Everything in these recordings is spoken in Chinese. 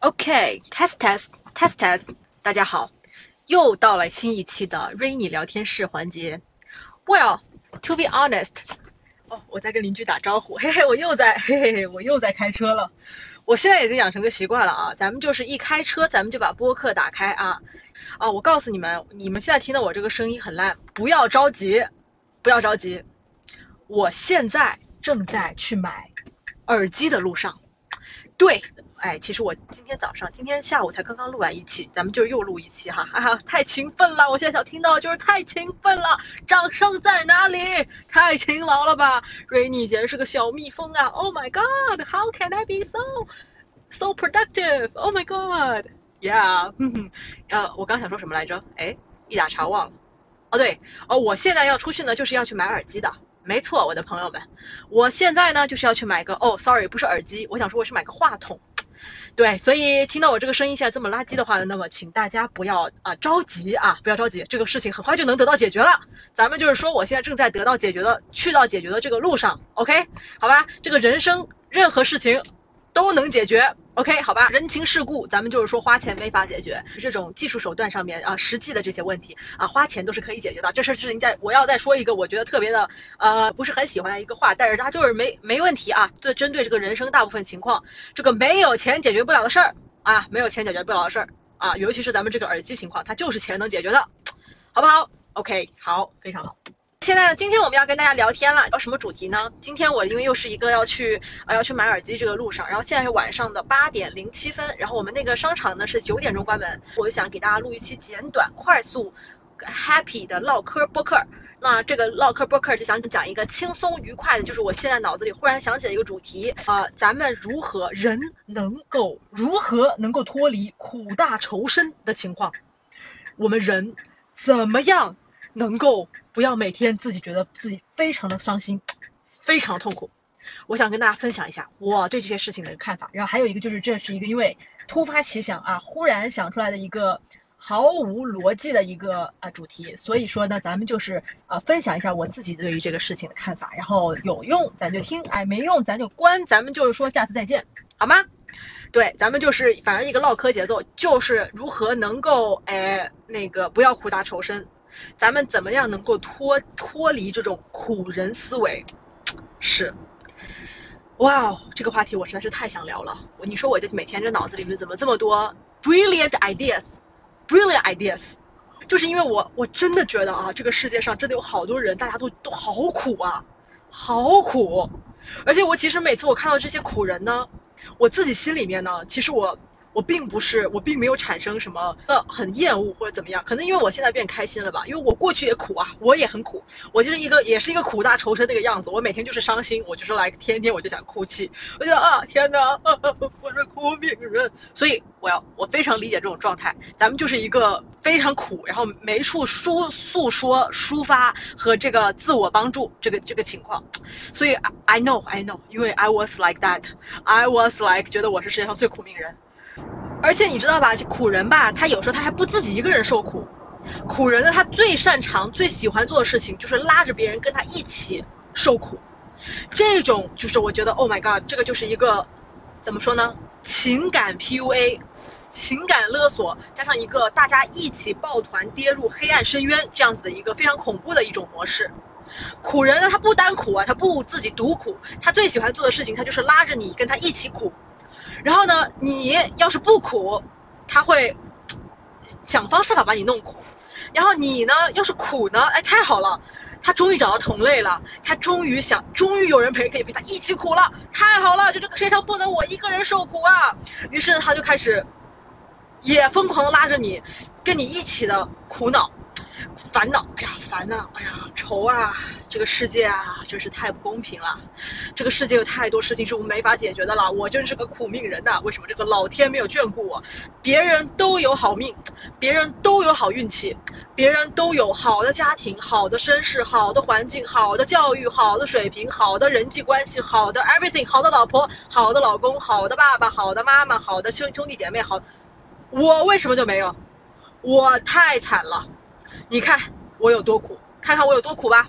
OK，test test test test，大家好，又到了新一期的 Rainy 聊天室环节。Well，to be honest，哦，我在跟邻居打招呼，嘿嘿，我又在，嘿嘿嘿，我又在开车了。我现在已经养成个习惯了啊，咱们就是一开车，咱们就把播客打开啊。啊，我告诉你们，你们现在听到我这个声音很烂，不要着急，不要着急，我现在正在去买耳机的路上。对。哎，其实我今天早上、今天下午才刚刚录完一期，咱们就又录一期哈，哈哈，太勤奋了！我现在想听到就是太勤奋了，掌声在哪里？太勤劳了吧？Rainy 简直是个小蜜蜂啊！Oh my God，How can I be so so productive？Oh my God，Yeah，呃，我刚想说什么来着？哎，一打岔忘了。哦对，哦，我现在要出去呢，就是要去买耳机的。没错，我的朋友们，我现在呢就是要去买个哦，Sorry，不是耳机，我想说我是买个话筒。对，所以听到我这个声音现在这么垃圾的话，那么请大家不要啊着急啊，不要着急，这个事情很快就能得到解决了。咱们就是说，我现在正在得到解决的，去到解决的这个路上，OK，好吧，这个人生任何事情。都能解决，OK，好吧。人情世故，咱们就是说花钱没法解决，这种技术手段上面啊，实际的这些问题啊，花钱都是可以解决的。这事儿是你在，我要再说一个我觉得特别的呃不是很喜欢的一个话，但是它就是没没问题啊。对，针对这个人生大部分情况，这个没有钱解决不了的事儿啊，没有钱解决不了的事儿啊，尤其是咱们这个耳机情况，它就是钱能解决的，好不好？OK，好，非常好。现在今天我们要跟大家聊天了，聊什么主题呢？今天我因为又是一个要去呃要去买耳机这个路上，然后现在是晚上的八点零七分，然后我们那个商场呢是九点钟关门，我就想给大家录一期简短、快速、happy 的唠嗑播客。那这个唠嗑播客就想讲一个轻松愉快的，就是我现在脑子里忽然想起了一个主题啊，咱们如何人能够如何能够脱离苦大仇深的情况？我们人怎么样？能够不要每天自己觉得自己非常的伤心，非常痛苦。我想跟大家分享一下我对这些事情的看法。然后还有一个就是，这是一个因为突发奇想啊，忽然想出来的一个毫无逻辑的一个啊主题。所以说呢，咱们就是啊分享一下我自己对于这个事情的看法。然后有用咱就听，哎没用咱就关。咱们就是说下次再见，好吗？对，咱们就是反正一个唠嗑节奏，就是如何能够哎那个不要苦大仇深。咱们怎么样能够脱脱离这种苦人思维？是，哇哦，这个话题我实在是太想聊了。你说我这每天这脑子里面怎么这么多 brilliant ideas，brilliant ideas？就是因为我我真的觉得啊，这个世界上真的有好多人，大家都都好苦啊，好苦。而且我其实每次我看到这些苦人呢，我自己心里面呢，其实我。我并不是，我并没有产生什么呃很厌恶或者怎么样，可能因为我现在变开心了吧，因为我过去也苦啊，我也很苦，我就是一个也是一个苦大仇深那个样子，我每天就是伤心，我就是来天天我就想哭泣，我觉得啊天哪，我是苦命人，所以我要我非常理解这种状态，咱们就是一个非常苦，然后没处抒诉说抒发和这个自我帮助这个这个情况，所以 I know I know，因为 I was like that，I was like 觉得我是世界上最苦命人。而且你知道吧，这苦人吧，他有时候他还不自己一个人受苦。苦人呢，他最擅长、最喜欢做的事情就是拉着别人跟他一起受苦。这种就是我觉得，Oh my God，这个就是一个怎么说呢？情感 PUA，情感勒索，加上一个大家一起抱团跌入黑暗深渊这样子的一个非常恐怖的一种模式。苦人呢，他不单苦啊，他不自己独苦，他最喜欢做的事情，他就是拉着你跟他一起苦。然后呢，你要是不苦，他会想方设法把你弄苦。然后你呢，要是苦呢，哎，太好了，他终于找到同类了，他终于想，终于有人陪可以陪他一起苦了，太好了，就这个世界上不能我一个人受苦啊。于是呢他就开始也疯狂的拉着你，跟你一起的苦恼。烦恼，哎呀，烦呐，哎呀，愁啊！这个世界啊，真是太不公平了。这个世界有太多事情是我们没法解决的了。我真是个苦命人呐！为什么这个老天没有眷顾我？别人都有好命，别人都有好运气，别人都有好的家庭、好的身世、好的环境、好的教育、好的水平、好的人际关系、好的 everything、好的老婆、好的老公、好的爸爸、好的妈妈、好的兄兄弟姐妹，好，我为什么就没有？我太惨了。你看我有多苦，看看我有多苦吧。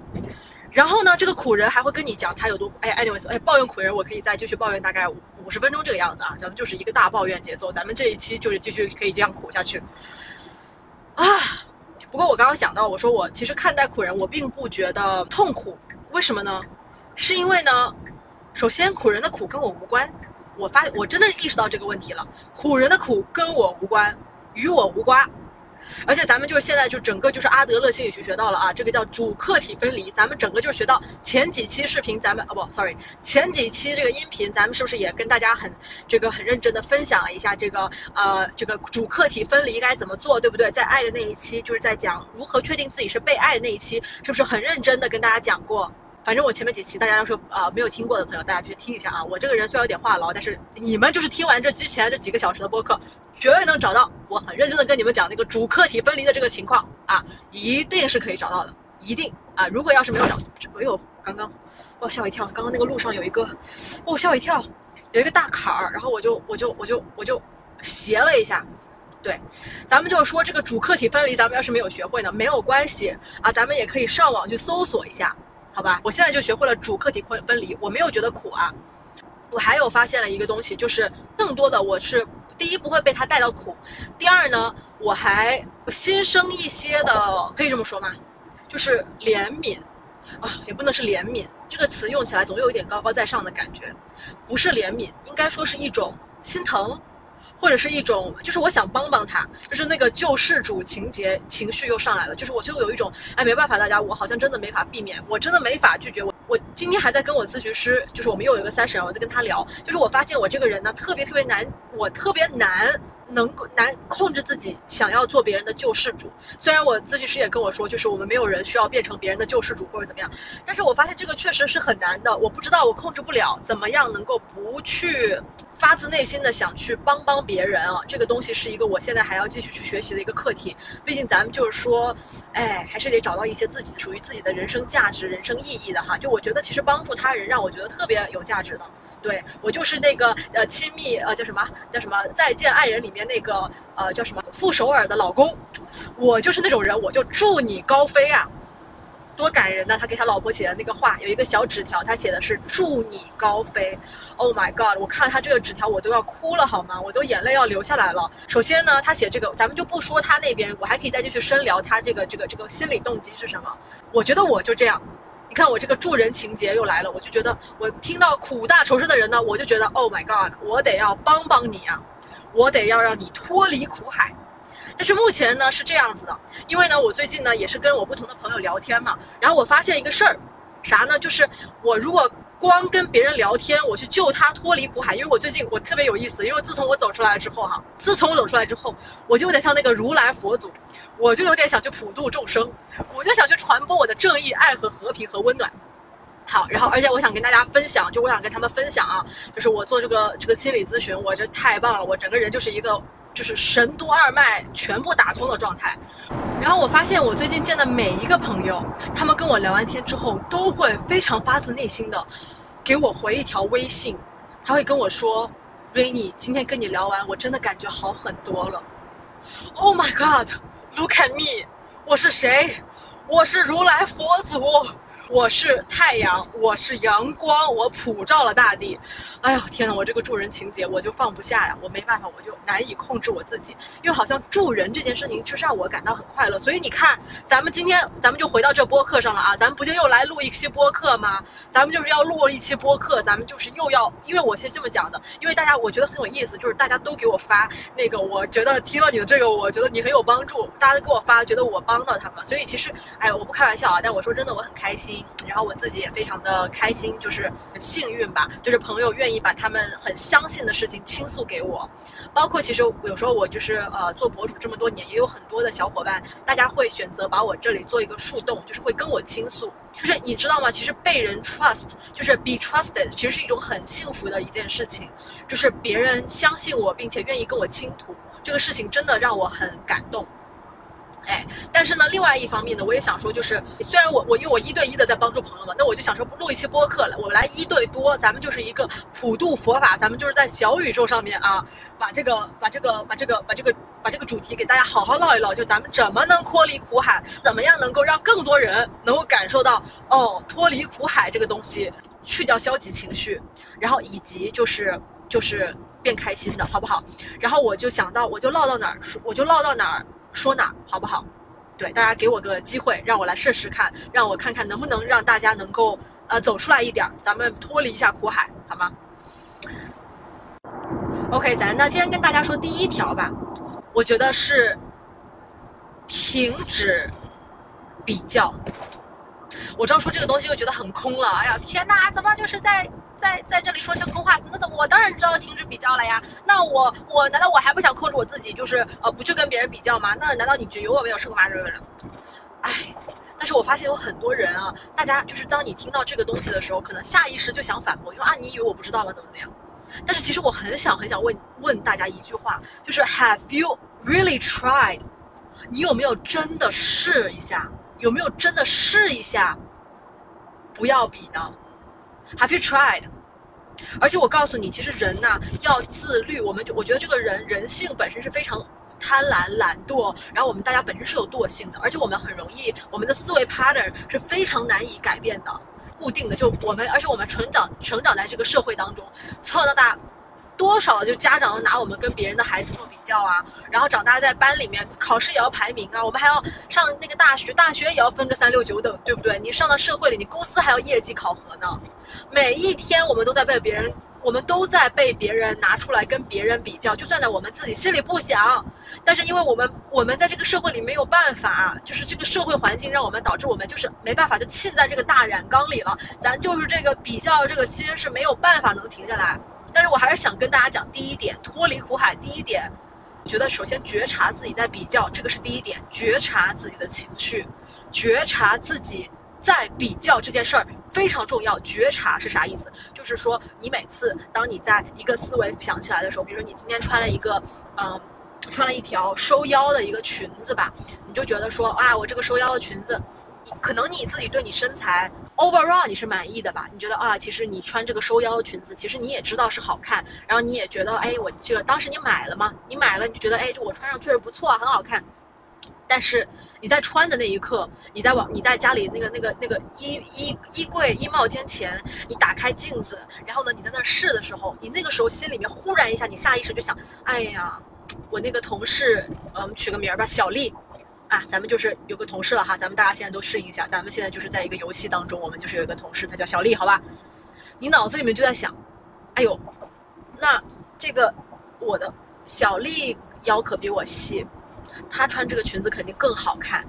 然后呢，这个苦人还会跟你讲他有多苦哎，anyways，哎，抱怨苦人我可以再继续抱怨大概五十分钟这个样子啊，咱们就是一个大抱怨节奏，咱们这一期就是继续可以这样苦下去啊。不过我刚刚想到，我说我其实看待苦人，我并不觉得痛苦，为什么呢？是因为呢，首先苦人的苦跟我无关，我发我真的意识到这个问题了，苦人的苦跟我无关，与我无关。而且咱们就是现在就整个就是阿德勒心理学学到了啊，这个叫主客体分离。咱们整个就是学到前几期视频，咱们哦不，sorry，前几期这个音频，咱们是不是也跟大家很这个很认真的分享了一下这个呃这个主客体分离该怎么做，对不对？在爱的那一期就是在讲如何确定自己是被爱的那一期，是不是很认真的跟大家讲过？反正我前面几期大家要说啊没有听过的朋友，大家去听一下啊。我这个人虽然有点话痨，但是你们就是听完这之前这几个小时的播客，绝对能找到我很认真的跟你们讲那个主客体分离的这个情况啊，一定是可以找到的，一定啊。如果要是没有找，哎呦，刚刚我吓我一跳，刚刚那个路上有一个，哦吓我一跳，有一个大坎儿，然后我就我就我就我就斜了一下。对，咱们就说这个主客体分离，咱们要是没有学会呢，没有关系啊，咱们也可以上网去搜索一下。好吧，我现在就学会了主客体分分离，我没有觉得苦啊。我还有发现了一个东西，就是更多的我是第一不会被他带到苦，第二呢，我还心生一些的，可以这么说吗？就是怜悯啊，也不能是怜悯，这个词用起来总有一点高高在上的感觉，不是怜悯，应该说是一种心疼。或者是一种，就是我想帮帮他，就是那个救世主情节情绪又上来了，就是我就有一种，哎，没办法，大家，我好像真的没法避免，我真的没法拒绝我。我今天还在跟我咨询师，就是我们又有一个三十我在跟他聊，就是我发现我这个人呢，特别特别难，我特别难。能够难控制自己想要做别人的救世主，虽然我咨询师也跟我说，就是我们没有人需要变成别人的救世主或者怎么样，但是我发现这个确实是很难的，我不知道我控制不了，怎么样能够不去发自内心的想去帮帮别人啊？这个东西是一个我现在还要继续去学习的一个课题，毕竟咱们就是说，哎，还是得找到一些自己属于自己的人生价值、人生意义的哈。就我觉得其实帮助他人让我觉得特别有价值的。对我就是那个呃亲密呃叫什么叫什么再见爱人里面那个呃叫什么傅首尔的老公，我就是那种人，我就祝你高飞啊，多感人呐！他给他老婆写的那个话，有一个小纸条，他写的是祝你高飞。Oh my god！我看了他这个纸条，我都要哭了好吗？我都眼泪要流下来了。首先呢，他写这个，咱们就不说他那边，我还可以再继续深聊他这个这个这个心理动机是什么。我觉得我就这样。你看我这个助人情节又来了，我就觉得我听到苦大仇深的人呢，我就觉得 Oh my God，我得要帮帮你啊，我得要让你脱离苦海。但是目前呢是这样子的，因为呢我最近呢也是跟我不同的朋友聊天嘛，然后我发现一个事儿，啥呢？就是我如果光跟别人聊天，我去救他脱离苦海，因为我最近我特别有意思，因为自从我走出来之后哈，自从我走出来之后，我就有点像那个如来佛祖。我就有点想去普度众生，我就想去传播我的正义、爱和和平和温暖。好，然后而且我想跟大家分享，就我想跟他们分享啊，就是我做这个这个心理咨询，我这太棒了，我整个人就是一个就是神都二脉全部打通的状态。然后我发现我最近见的每一个朋友，他们跟我聊完天之后，都会非常发自内心的给我回一条微信，他会跟我说，Rainy，今天跟你聊完，我真的感觉好很多了。Oh my look at me 我是谁？我是如来佛祖。我是太阳，我是阳光，我普照了大地。哎呦天呐，我这个助人情节我就放不下呀，我没办法，我就难以控制我自己，因为好像助人这件事情就是让我感到很快乐。所以你看，咱们今天咱们就回到这播客上了啊，咱们不就又来录一期播客吗？咱们就是要录一期播客，咱们就是又要，因为我先这么讲的，因为大家我觉得很有意思，就是大家都给我发那个，我觉得听了你的这个，我觉得你很有帮助，大家都给我发，觉得我帮到他们，所以其实哎，我不开玩笑啊，但我说真的，我很开心。然后我自己也非常的开心，就是很幸运吧，就是朋友愿意把他们很相信的事情倾诉给我，包括其实有时候我就是呃做博主这么多年，也有很多的小伙伴，大家会选择把我这里做一个树洞，就是会跟我倾诉，就是你知道吗？其实被人 trust，就是 be trusted，其实是一种很幸福的一件事情，就是别人相信我，并且愿意跟我倾吐，这个事情真的让我很感动。哎，但是呢，另外一方面呢，我也想说，就是虽然我我因为我一对一的在帮助朋友们，那我就想说录一期播客了，我们来一对多，咱们就是一个普度佛法，咱们就是在小宇宙上面啊，把这个把这个把这个把这个把这个主题给大家好好唠一唠，就咱们怎么能脱离苦海，怎么样能够让更多人能够感受到哦，脱离苦海这个东西，去掉消极情绪，然后以及就是就是变开心的好不好？然后我就想到，我就唠到哪儿说，我就唠到哪儿。说哪好不好？对，大家给我个机会，让我来试试看，让我看看能不能让大家能够呃走出来一点，咱们脱离一下苦海，好吗？OK，咱那今天跟大家说第一条吧，我觉得是停止比较。我知道说这个东西又觉得很空了，哎呀天哪，怎么就是在。在在这里说些空话，那怎么我当然知道停止比较了呀？那我我难道我还不想控制我自己，就是呃不去跟别人比较吗？那难道你觉得有我没有说过吗？这个人，哎，但是我发现有很多人啊，大家就是当你听到这个东西的时候，可能下意识就想反驳，说啊你以为我不知道吗？怎么怎么样？但是其实我很想很想问问大家一句话，就是 Have you really tried？你有没有真的试一下？有没有真的试一下？不要比呢？Have you tried？而且我告诉你，其实人呐要自律。我们就我觉得这个人人性本身是非常贪婪、懒惰，然后我们大家本身是有惰性的，而且我们很容易，我们的思维 pattern 是非常难以改变的、固定的。就我们，而且我们成长成长在这个社会当中，从小到大。多少就家长拿我们跟别人的孩子做比较啊，然后长大在班里面考试也要排名啊，我们还要上那个大学，大学也要分个三六九等，对不对？你上到社会里，你公司还要业绩考核呢。每一天我们都在被别人，我们都在被别人拿出来跟别人比较，就算在我们自己心里不想，但是因为我们我们在这个社会里没有办法，就是这个社会环境让我们导致我们就是没办法就浸在这个大染缸里了，咱就是这个比较这个心是没有办法能停下来。但是我还是想跟大家讲，第一点脱离苦海，第一点，觉得首先觉察自己在比较，这个是第一点，觉察自己的情绪，觉察自己在比较这件事儿非常重要。觉察是啥意思？就是说你每次当你在一个思维想起来的时候，比如说你今天穿了一个，嗯，穿了一条收腰的一个裙子吧，你就觉得说，啊，我这个收腰的裙子。可能你自己对你身材 overall 你是满意的吧？你觉得啊，其实你穿这个收腰的裙子，其实你也知道是好看，然后你也觉得，哎，我这当时你买了吗？你买了，你就觉得，哎，我穿上确实不错，很好看。但是你在穿的那一刻，你在往你在家里那个那个那个衣衣衣柜衣帽间前，你打开镜子，然后呢，你在那试的时候，你那个时候心里面忽然一下，你下意识就想，哎呀，我那个同事，嗯，取个名儿吧，小丽。啊，咱们就是有个同事了哈，咱们大家现在都适应一下，咱们现在就是在一个游戏当中，我们就是有一个同事，他叫小丽，好吧？你脑子里面就在想，哎呦，那这个我的小丽腰可比我细，她穿这个裙子肯定更好看，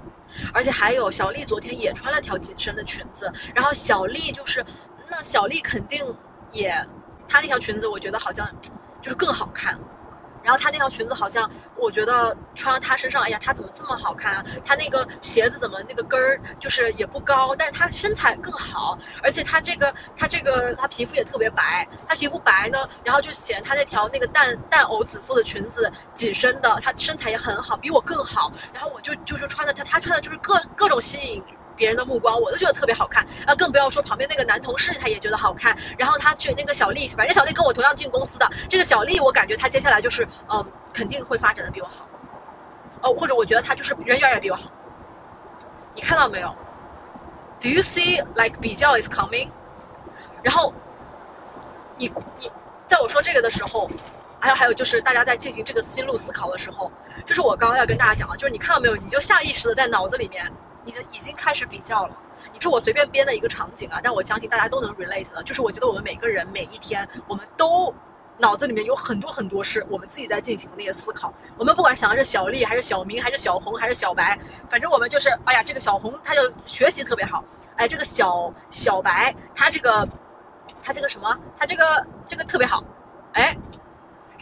而且还有小丽昨天也穿了条紧身的裙子，然后小丽就是，那小丽肯定也，她那条裙子我觉得好像就是更好看。然后她那条裙子好像，我觉得穿到她身上，哎呀，她怎么这么好看啊？她那个鞋子怎么那个跟儿就是也不高，但是她身材更好，而且她这个她这个她皮肤也特别白，她皮肤白呢，然后就显得她那条那个淡淡藕紫色的裙子紧身的，她身材也很好，比我更好。然后我就就是穿的她她穿的就是各各种吸引。别人的目光，我都觉得特别好看啊，更不要说旁边那个男同事，他也觉得好看。然后他去那个小丽，反正小丽跟我同样进公司的，这个小丽，我感觉她接下来就是，嗯，肯定会发展的比我好。哦，或者我觉得她就是人缘也比我好。你看到没有？Do you see like 比较 is coming？然后，你你在我说这个的时候，还有还有就是大家在进行这个思路思考的时候，就是我刚刚要跟大家讲的，就是你看到没有？你就下意识的在脑子里面。你的已经开始比较了，你说我随便编的一个场景啊，但我相信大家都能 relate 的，就是我觉得我们每个人每一天，我们都脑子里面有很多很多是我们自己在进行那些思考。我们不管想的是小丽还是小明还是小红还是小白，反正我们就是，哎呀，这个小红她就学习特别好，哎，这个小小白他这个他这个什么，他这个这个特别好，哎。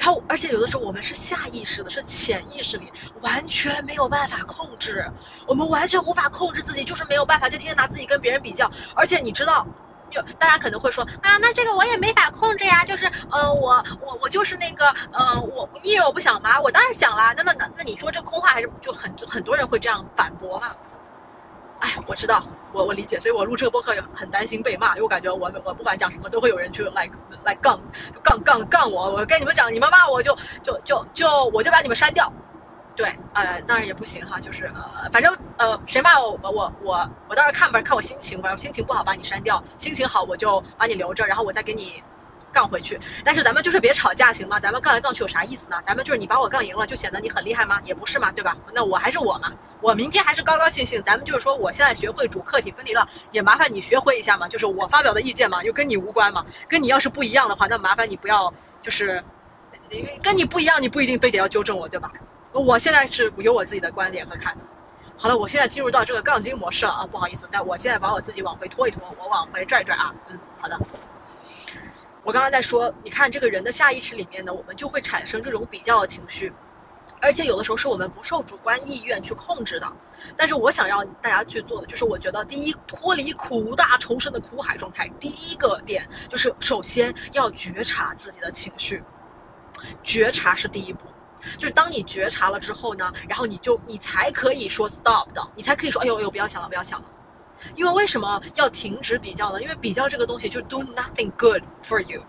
然后，而且有的时候我们是下意识的，是潜意识里完全没有办法控制，我们完全无法控制自己，就是没有办法，就天天拿自己跟别人比较。而且你知道，有大家可能会说啊，那这个我也没法控制呀，就是呃，我我我就。是那个，呃，我你以为我不想吗？我当然想啦。那那那那你说这空话还是就很很多人会这样反驳嘛？哎，我知道，我我理解，所以我录这个播客也很担心被骂，因为我感觉我我不管讲什么都会有人去来来杠杠杠杠我。我跟你们讲，你们骂我就就就就我就把你们删掉。对，呃，当然也不行哈，就是呃，反正呃，谁骂我我我我到时候看吧，看我心情吧，心情不好把你删掉，心情好我就把你留着，然后我再给你。杠回去，但是咱们就是别吵架行吗？咱们杠来杠去有啥意思呢？咱们就是你把我杠赢了，就显得你很厉害吗？也不是嘛，对吧？那我还是我嘛，我明天还是高高兴兴。咱们就是说，我现在学会主客体分离了，也麻烦你学会一下嘛。就是我发表的意见嘛，又跟你无关嘛。跟你要是不一样的话，那麻烦你不要就是，跟你不一样，你不一定非得要纠正我，对吧？我现在是有我自己的观点和看法。好了，我现在进入到这个杠精模式了啊，不好意思，但我现在把我自己往回拖一拖，我往回拽拽啊，嗯，好的。我刚刚在说，你看这个人的下意识里面呢，我们就会产生这种比较的情绪，而且有的时候是我们不受主观意愿去控制的。但是我想让大家去做的，就是我觉得第一，脱离苦大仇深的苦海状态。第一个点就是首先要觉察自己的情绪，觉察是第一步。就是当你觉察了之后呢，然后你就你才可以说 stop 的，你才可以说，哎呦哎呦，不要想了，不要想了。因为为什么要停止比较呢？因为比较这个东西就 do nothing good for you。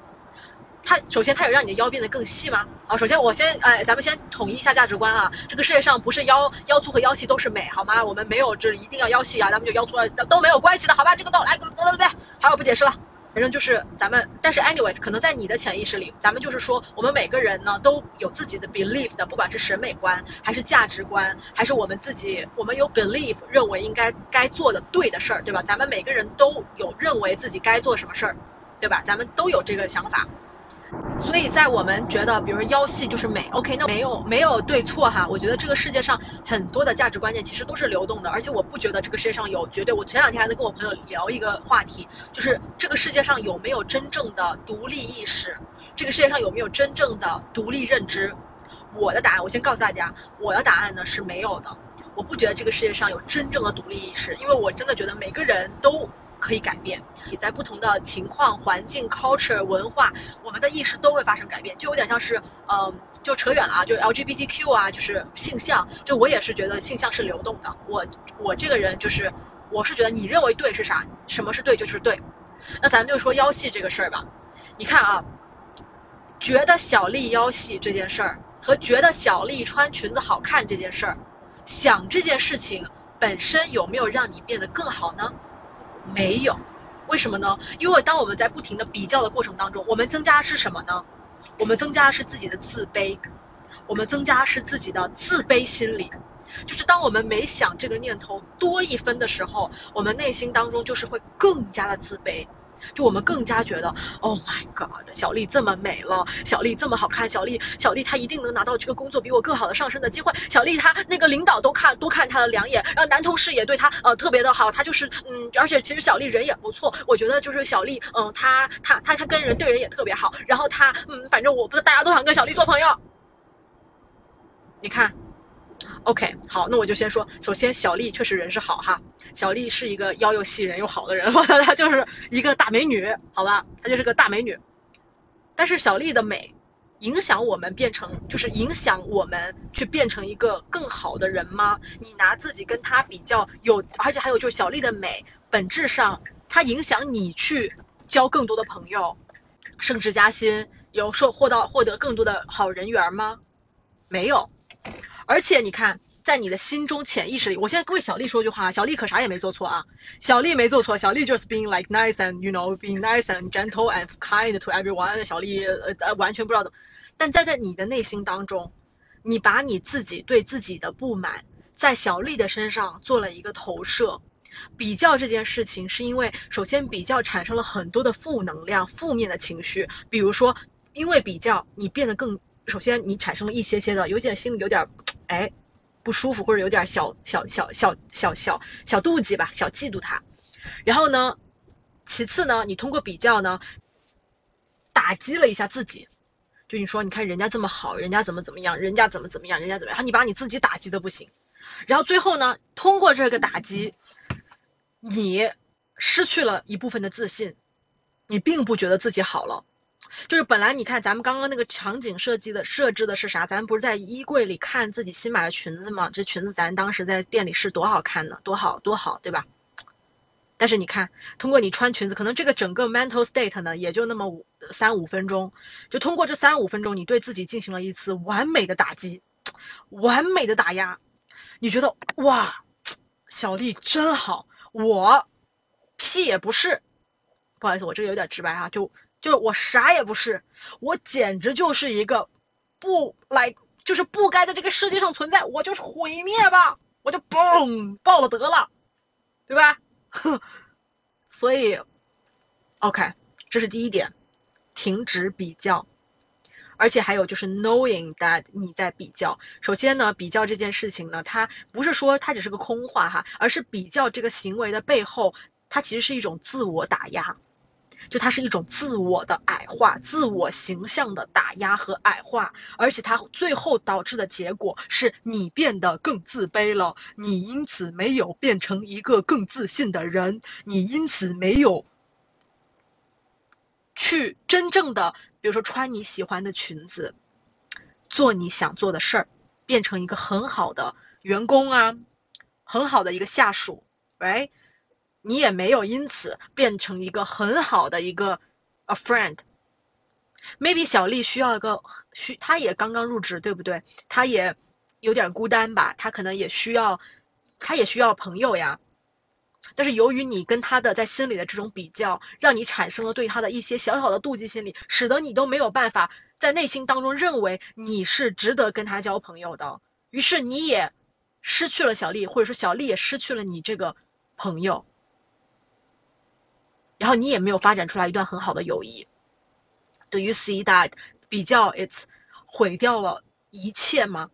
它首先它有让你的腰变得更细吗？好，首先我先哎，咱们先统一一下价值观啊。这个世界上不是腰腰粗和腰细都是美，好吗？我们没有这一定要腰细啊，咱们就腰粗啊都没有关系的，好吧？这个都来，对对对，好，我不解释了。反正就是咱们，但是 anyways，可能在你的潜意识里，咱们就是说，我们每个人呢都有自己的 belief 的，不管是审美观，还是价值观，还是我们自己，我们有 belief 认为应该该做的对的事儿，对吧？咱们每个人都有认为自己该做什么事儿，对吧？咱们都有这个想法。所以在我们觉得，比如腰细就是美，OK，那没有没有对错哈。我觉得这个世界上很多的价值观念其实都是流动的，而且我不觉得这个世界上有绝对。我前两天还在跟我朋友聊一个话题，就是这个世界上有没有真正的独立意识？这个世界上有没有真正的独立认知？我的答案，我先告诉大家，我的答案呢是没有的。我不觉得这个世界上有真正的独立意识，因为我真的觉得每个人都。可以改变，你在不同的情况、环境、culture、文化，我们的意识都会发生改变，就有点像是，嗯，就扯远了啊，就 LGBTQ 啊，就是性向，就我也是觉得性向是流动的，我我这个人就是，我是觉得你认为对是啥，什么是对就是对，那咱们就说腰细这个事儿吧，你看啊，觉得小丽腰细这件事儿和觉得小丽穿裙子好看这件事儿，想这件事情本身有没有让你变得更好呢？没有，为什么呢？因为当我们在不停的比较的过程当中，我们增加的是什么呢？我们增加的是自己的自卑，我们增加是自己的自卑心理。就是当我们每想这个念头多一分的时候，我们内心当中就是会更加的自卑。就我们更加觉得，Oh my God，小丽这么美了，小丽这么好看，小丽，小丽她一定能拿到这个工作比我更好的上升的机会。小丽她那个领导都看多看她的两眼，然后男同事也对她呃特别的好，她就是嗯，而且其实小丽人也不错，我觉得就是小丽嗯，她她她她跟人对人也特别好，然后她嗯，反正我不是大家都想跟小丽做朋友，你看。OK，好，那我就先说，首先小丽确实人是好哈，小丽是一个腰又细人又好的人，她就是一个大美女，好吧，她就是个大美女。但是小丽的美影响我们变成，就是影响我们去变成一个更好的人吗？你拿自己跟她比较，有，而且还有就是小丽的美本质上，它影响你去交更多的朋友，升职加薪，有受获到获得更多的好人缘吗？没有。而且你看，在你的心中潜意识里，我现在为小丽说句话，小丽可啥也没做错啊，小丽没做错，小丽就是 being like nice and you know being nice and gentle and kind to everyone。小丽呃完全不知道的，但在在你的内心当中，你把你自己对自己的不满在小丽的身上做了一个投射，比较这件事情是因为首先比较产生了很多的负能量、负面的情绪，比如说因为比较你变得更，首先你产生了一些些的有点心里有点。哎，不舒服或者有点小小小小小小小妒忌吧，小嫉妒他。然后呢，其次呢，你通过比较呢，打击了一下自己。就你说，你看人家这么好，人家怎么怎么样，人家怎么怎么样，人家怎么样，然后你把你自己打击的不行。然后最后呢，通过这个打击，你失去了一部分的自信，你并不觉得自己好了。就是本来你看咱们刚刚那个场景设计的设置的是啥？咱们不是在衣柜里看自己新买的裙子吗？这裙子咱当时在店里试多好看呢，多好多好，对吧？但是你看，通过你穿裙子，可能这个整个 mental state 呢，也就那么五三五分钟，就通过这三五分钟，你对自己进行了一次完美的打击，完美的打压，你觉得哇，小丽真好，我屁也不是，不好意思，我这个有点直白哈，就就是我啥也不是，我简直就是一个不来，就是不该在这个世界上存在，我就是毁灭吧，我就嘣爆了得了，对吧？所以，OK，这是第一点，停止比较，而且还有就是 knowing that 你在比较。首先呢，比较这件事情呢，它不是说它只是个空话哈，而是比较这个行为的背后，它其实是一种自我打压。就它是一种自我的矮化、自我形象的打压和矮化，而且它最后导致的结果是你变得更自卑了，你因此没有变成一个更自信的人，你因此没有去真正的，比如说穿你喜欢的裙子，做你想做的事儿，变成一个很好的员工啊，很好的一个下属，right？你也没有因此变成一个很好的一个 a friend。maybe 小丽需要一个需，她也刚刚入职，对不对？她也有点孤单吧？她可能也需要，她也需要朋友呀。但是由于你跟她的在心里的这种比较，让你产生了对她的一些小小的妒忌心理，使得你都没有办法在内心当中认为你是值得跟她交朋友的。于是你也失去了小丽，或者说小丽也失去了你这个朋友。然后你也没有发展出来一段很好的友谊。Do you see that 比较 it's 毁掉了一切吗？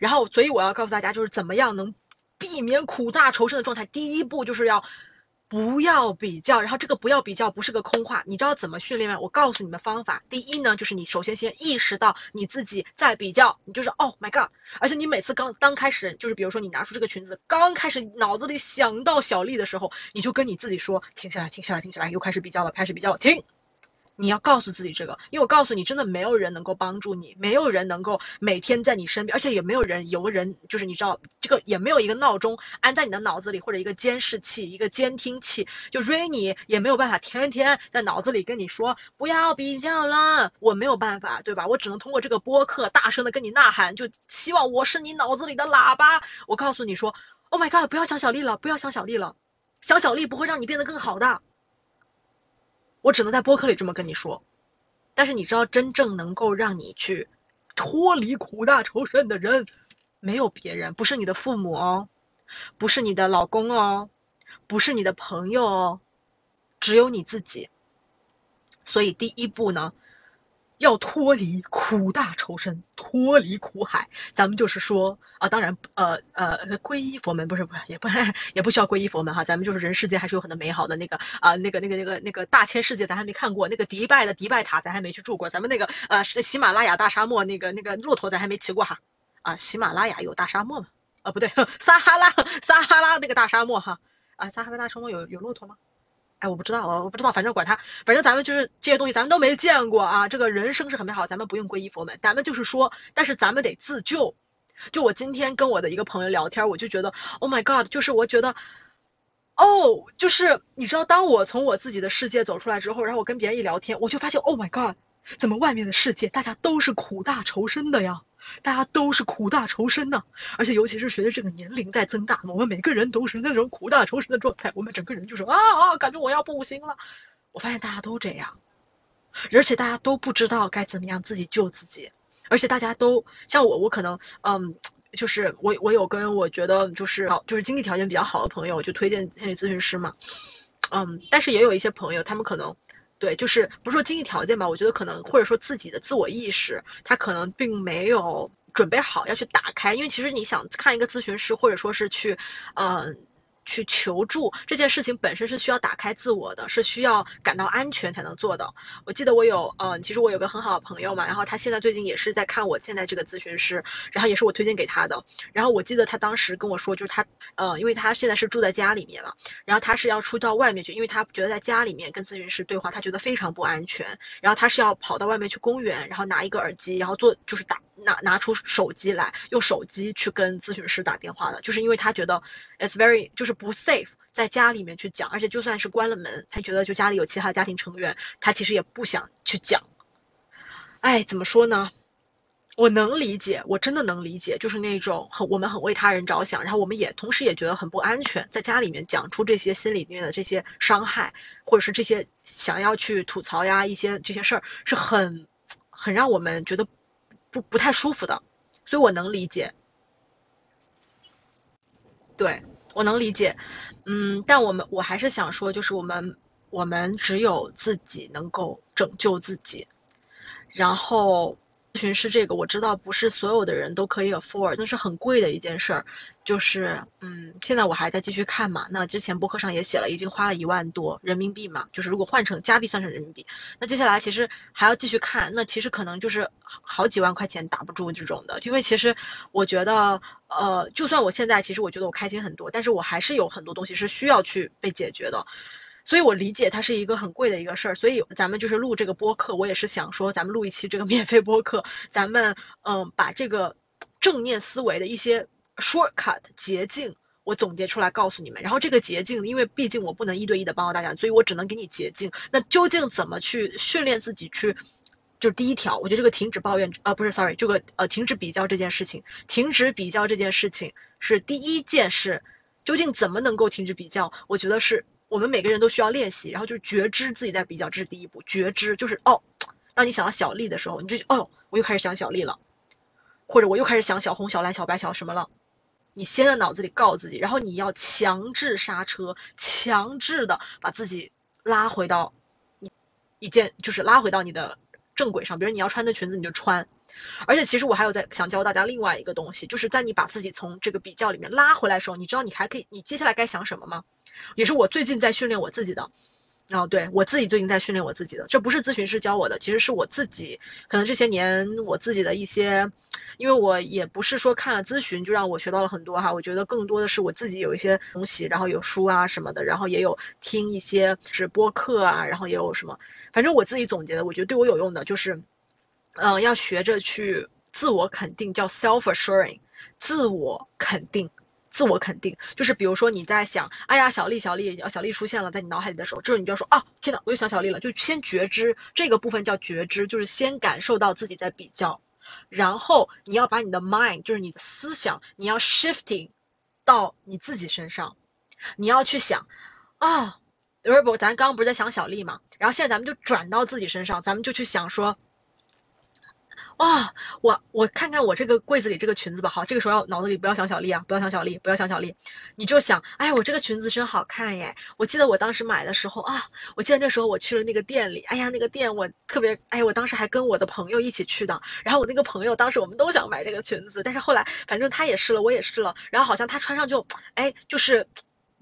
然后，所以我要告诉大家，就是怎么样能避免苦大仇深的状态。第一步就是要。不要比较，然后这个不要比较不是个空话，你知道怎么训练吗？我告诉你们方法。第一呢，就是你首先先意识到你自己在比较，你就是 Oh my God，而且你每次刚刚开始，就是比如说你拿出这个裙子，刚开始脑子里想到小丽的时候，你就跟你自己说，停下来，停下来，停下来，又开始比较了，开始比较了，停。你要告诉自己这个，因为我告诉你，真的没有人能够帮助你，没有人能够每天在你身边，而且也没有人，有个人就是你知道，这个也没有一个闹钟安在你的脑子里，或者一个监视器、一个监听器，就 rain 也没有办法天天在脑子里跟你说不要比较了，我没有办法，对吧？我只能通过这个播客大声的跟你呐喊，就希望我是你脑子里的喇叭。我告诉你说，Oh my God，不要想小丽了，不要想小丽了，想小丽不会让你变得更好的。我只能在播客里这么跟你说，但是你知道，真正能够让你去脱离苦大仇深的人，没有别人，不是你的父母哦，不是你的老公哦，不是你的朋友哦，只有你自己。所以第一步呢。要脱离苦大仇深，脱离苦海。咱们就是说啊，当然，呃呃，皈依佛门不是不是，也不也不需要皈依佛门哈。咱们就是人世间还是有很多美好的那个啊，那个那个那个那个大千世界咱还没看过，那个迪拜的迪拜塔咱还没去住过。咱们那个呃喜马拉雅大沙漠那个那个骆驼咱还没骑过哈。啊，喜马拉雅有大沙漠吗？啊不对，撒哈拉撒哈拉那个大沙漠哈。啊，撒哈拉大沙漠有有骆驼吗？哎，我不知道，啊我不知道，反正管他，反正咱们就是这些东西，咱们都没见过啊。这个人生是很美好，咱们不用皈依佛门，咱们就是说，但是咱们得自救。就我今天跟我的一个朋友聊天，我就觉得，Oh my God，就是我觉得，哦，就是你知道，当我从我自己的世界走出来之后，然后我跟别人一聊天，我就发现，Oh my God，怎么外面的世界大家都是苦大仇深的呀？大家都是苦大仇深呐，而且尤其是随着这个年龄在增大，我们每个人都是那种苦大仇深的状态，我们整个人就是啊啊，感觉我要不行了。我发现大家都这样，而且大家都不知道该怎么样自己救自己，而且大家都像我，我可能嗯，就是我我有跟我觉得就是好就是经济条件比较好的朋友，就推荐心理咨询师嘛，嗯，但是也有一些朋友，他们可能。对，就是不是说经济条件吧，我觉得可能或者说自己的自我意识，他可能并没有准备好要去打开，因为其实你想看一个咨询师，或者说是去，嗯，去求助这件事情本身是需要打开自我的，是需要感到安全才能做的。我记得我有，嗯，其实我有个很好的朋友嘛，然后他现在最近也是在看我现在这个咨询师，然后也是我推荐给他的。然后我记得他当时跟我说，就是他，呃，因为他现在是住在家里面嘛，然后他是要出到外面去，因为他觉得在家里面跟咨询师对话，他觉得非常不安全。然后他是要跑到外面去公园，然后拿一个耳机，然后做就是打拿拿出手机来，用手机去跟咨询师打电话的，就是因为他觉得 it's very 就是。不 safe，在家里面去讲，而且就算是关了门，他觉得就家里有其他家庭成员，他其实也不想去讲。哎，怎么说呢？我能理解，我真的能理解，就是那种很我们很为他人着想，然后我们也同时也觉得很不安全，在家里面讲出这些心里面的这些伤害，或者是这些想要去吐槽呀一些这些事儿，是很很让我们觉得不不太舒服的，所以我能理解。对。我能理解，嗯，但我们我还是想说，就是我们我们只有自己能够拯救自己，然后。咨询师这个我知道不是所有的人都可以 afford，那是很贵的一件事儿。就是，嗯，现在我还在继续看嘛。那之前博客上也写了，已经花了一万多人民币嘛。就是如果换成加币算成人民币，那接下来其实还要继续看。那其实可能就是好几万块钱打不住这种的。因为其实我觉得，呃，就算我现在其实我觉得我开心很多，但是我还是有很多东西是需要去被解决的。所以我理解它是一个很贵的一个事儿，所以咱们就是录这个播客，我也是想说，咱们录一期这个免费播客，咱们嗯把这个正念思维的一些 shortcut 捷径，我总结出来告诉你们。然后这个捷径，因为毕竟我不能一对一的帮到大家，所以我只能给你捷径。那究竟怎么去训练自己去？就是第一条，我觉得这个停止抱怨，呃，不是，sorry，这个呃停止比较这件事情，停止比较这件事情是第一件事。究竟怎么能够停止比较？我觉得是。我们每个人都需要练习，然后就是觉知自己在比较，这是第一步。觉知就是哦，当你想到小丽的时候，你就哦，我又开始想小丽了，或者我又开始想小红、小蓝、小白、小什么了。你先在脑子里告诉自己，然后你要强制刹车，强制的把自己拉回到你一件，就是拉回到你的正轨上。比如你要穿的裙子，你就穿。而且其实我还有在想教大家另外一个东西，就是在你把自己从这个比较里面拉回来的时候，你知道你还可以，你接下来该想什么吗？也是我最近在训练我自己的，啊，对我自己最近在训练我自己的，这不是咨询师教我的，其实是我自己，可能这些年我自己的一些，因为我也不是说看了咨询就让我学到了很多哈，我觉得更多的是我自己有一些东西，然后有书啊什么的，然后也有听一些是播客啊，然后也有什么，反正我自己总结的，我觉得对我有用的就是，嗯，要学着去自我肯定，叫 self assuring，自我肯定。自我肯定，就是比如说你在想，哎呀，小丽，小丽，小丽出现了在你脑海里的时候，这时候你就要说，啊，天呐，我又想小丽了，就先觉知这个部分叫觉知，就是先感受到自己在比较，然后你要把你的 mind，就是你的思想，你要 shifting 到你自己身上，你要去想，啊，不是不，咱刚刚不是在想小丽嘛，然后现在咱们就转到自己身上，咱们就去想说。啊，我我看看我这个柜子里这个裙子吧。好，这个时候要脑子里不要想小丽啊，不要想小丽，不要想小丽，你就想，哎，我这个裙子真好看耶！我记得我当时买的时候啊，我记得那时候我去了那个店里，哎呀，那个店我特别，哎，我当时还跟我的朋友一起去的。然后我那个朋友当时我们都想买这个裙子，但是后来反正他也试了，我也试了，然后好像他穿上就，哎，就是。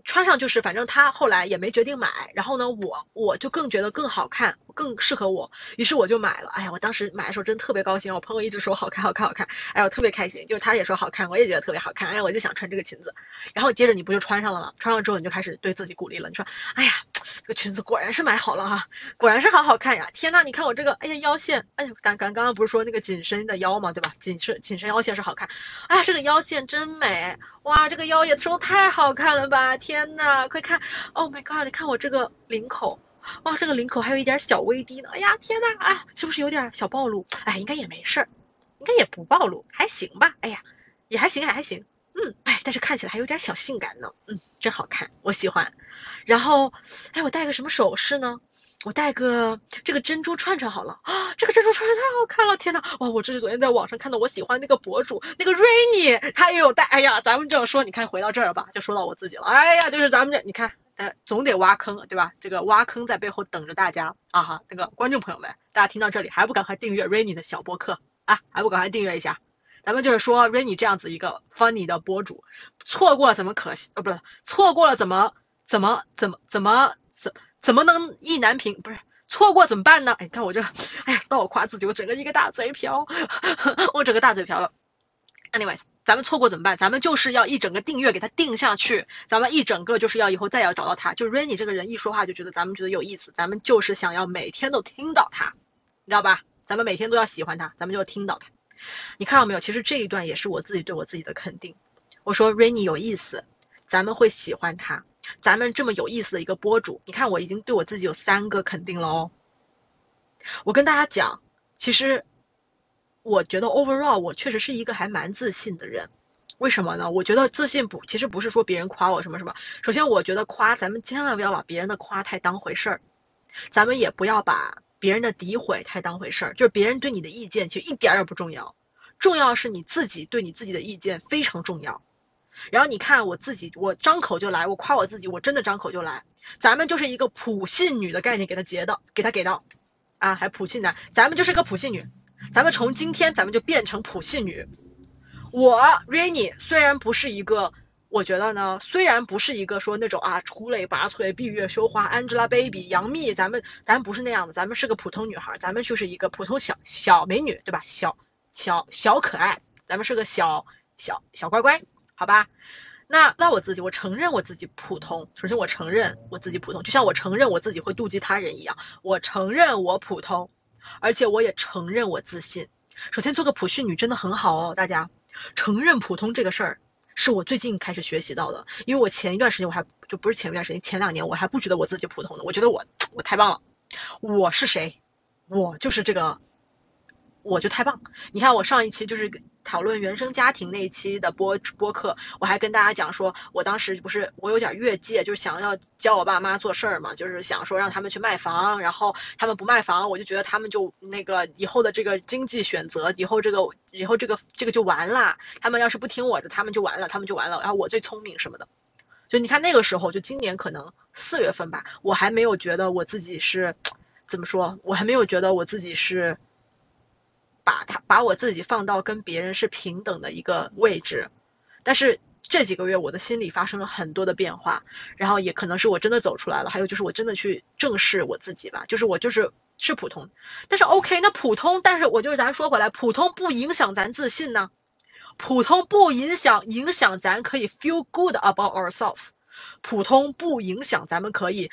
穿上就是，反正他后来也没决定买，然后呢，我我就更觉得更好看，更适合我，于是我就买了。哎呀，我当时买的时候真特别高兴，我朋友一直说好看，好看，好看，哎，我特别开心，就是他也说好看，我也觉得特别好看，哎呀，我就想穿这个裙子。然后接着你不就穿上了吗？穿上之后你就开始对自己鼓励了，你说，哎呀，这个裙子果然是买好了哈，果然是好好看呀！天呐，你看我这个，哎呀腰线，哎呀，刚刚刚刚不是说那个紧身的腰嘛，对吧？紧身紧身腰线是好看，哎呀，这个腰线真美。哇，这个腰也收太好看了吧！天天呐，快看！Oh my god，你看我这个领口，哇，这个领口还有一点小微低呢。哎呀，天呐，啊，是不是有点小暴露？哎，应该也没事儿，应该也不暴露，还行吧？哎呀，也还行，也还行。嗯，哎，但是看起来还有点小性感呢。嗯，真好看，我喜欢。然后，哎，我戴个什么首饰呢？我戴个这个珍珠串串好了啊，这个珍珠串串太好看了，天呐，哇，我这是昨天在网上看到我喜欢那个博主那个 Rainy，他也有戴，哎呀，咱们这样说，你看回到这儿吧，就说到我自己了，哎呀，就是咱们这，你看，呃，总得挖坑，对吧？这个挖坑在背后等着大家啊哈，那个观众朋友们，大家听到这里还不赶快订阅 Rainy 的小博客啊，还不赶快订阅一下？咱们就是说 Rainy 这样子一个 funny 的博主，错过了怎么可惜？呃，不是，错过了怎么怎么怎么怎么怎么能意难平？不是，错过怎么办呢？哎，看我这，哎呀，到我夸自己，我整个一个大嘴瓢，我整个大嘴瓢了。Anyways，咱们错过怎么办？咱们就是要一整个订阅给他定下去，咱们一整个就是要以后再要找到他，就 Rainy 这个人一说话就觉得咱们觉得有意思，咱们就是想要每天都听到他，你知道吧？咱们每天都要喜欢他，咱们就要听到他。你看到没有？其实这一段也是我自己对我自己的肯定。我说 Rainy 有意思，咱们会喜欢他，咱们这么有意思的一个博主，你看我已经对我自己有三个肯定了哦。我跟大家讲，其实。我觉得 overall 我确实是一个还蛮自信的人，为什么呢？我觉得自信不，其实不是说别人夸我什么什么。首先，我觉得夸咱们千万不要把别人的夸太当回事儿，咱们也不要把别人的诋毁太当回事儿。就是别人对你的意见其实一点儿也不重要，重要是你自己对你自己的意见非常重要。然后你看我自己，我张口就来，我夸我自己，我真的张口就来。咱们就是一个普信女的概念给他结到，给他给到啊，还普信男，咱们就是个普信女。咱们从今天咱们就变成普信女。我 Rainy 虽然不是一个，我觉得呢，虽然不是一个说那种啊出类拔萃、闭月羞花、Angelababy、杨幂，咱们咱不是那样的，咱们是个普通女孩，咱们就是一个普通小小美女，对吧？小小小可爱，咱们是个小小小乖乖，好吧？那那我自己，我承认我自己普通。首先我承认我自己普通，就像我承认我自己会妒忌他人一样，我承认我普通。而且我也承认我自信。首先做个普训女真的很好哦，大家承认普通这个事儿是我最近开始学习到的。因为我前一段时间我还就不是前一段时间，前两年我还不觉得我自己普通的，我觉得我我太棒了。我是谁？我就是这个。我就太棒！你看我上一期就是讨论原生家庭那一期的播播客，我还跟大家讲说，我当时不是我有点越界，就是想要教我爸妈做事儿嘛，就是想说让他们去卖房，然后他们不卖房，我就觉得他们就那个以后的这个经济选择，以后这个以后这个这个就完了。他们要是不听我的，他们就完了，他们就完了。然后我最聪明什么的，就你看那个时候，就今年可能四月份吧，我还没有觉得我自己是 怎么说，我还没有觉得我自己是。把他把我自己放到跟别人是平等的一个位置，但是这几个月我的心里发生了很多的变化，然后也可能是我真的走出来了，还有就是我真的去正视我自己吧，就是我就是是普通，但是 OK，那普通，但是我就是咱说回来，普通不影响咱自信呢，普通不影响影响咱可以 feel good about ourselves，普通不影响咱们可以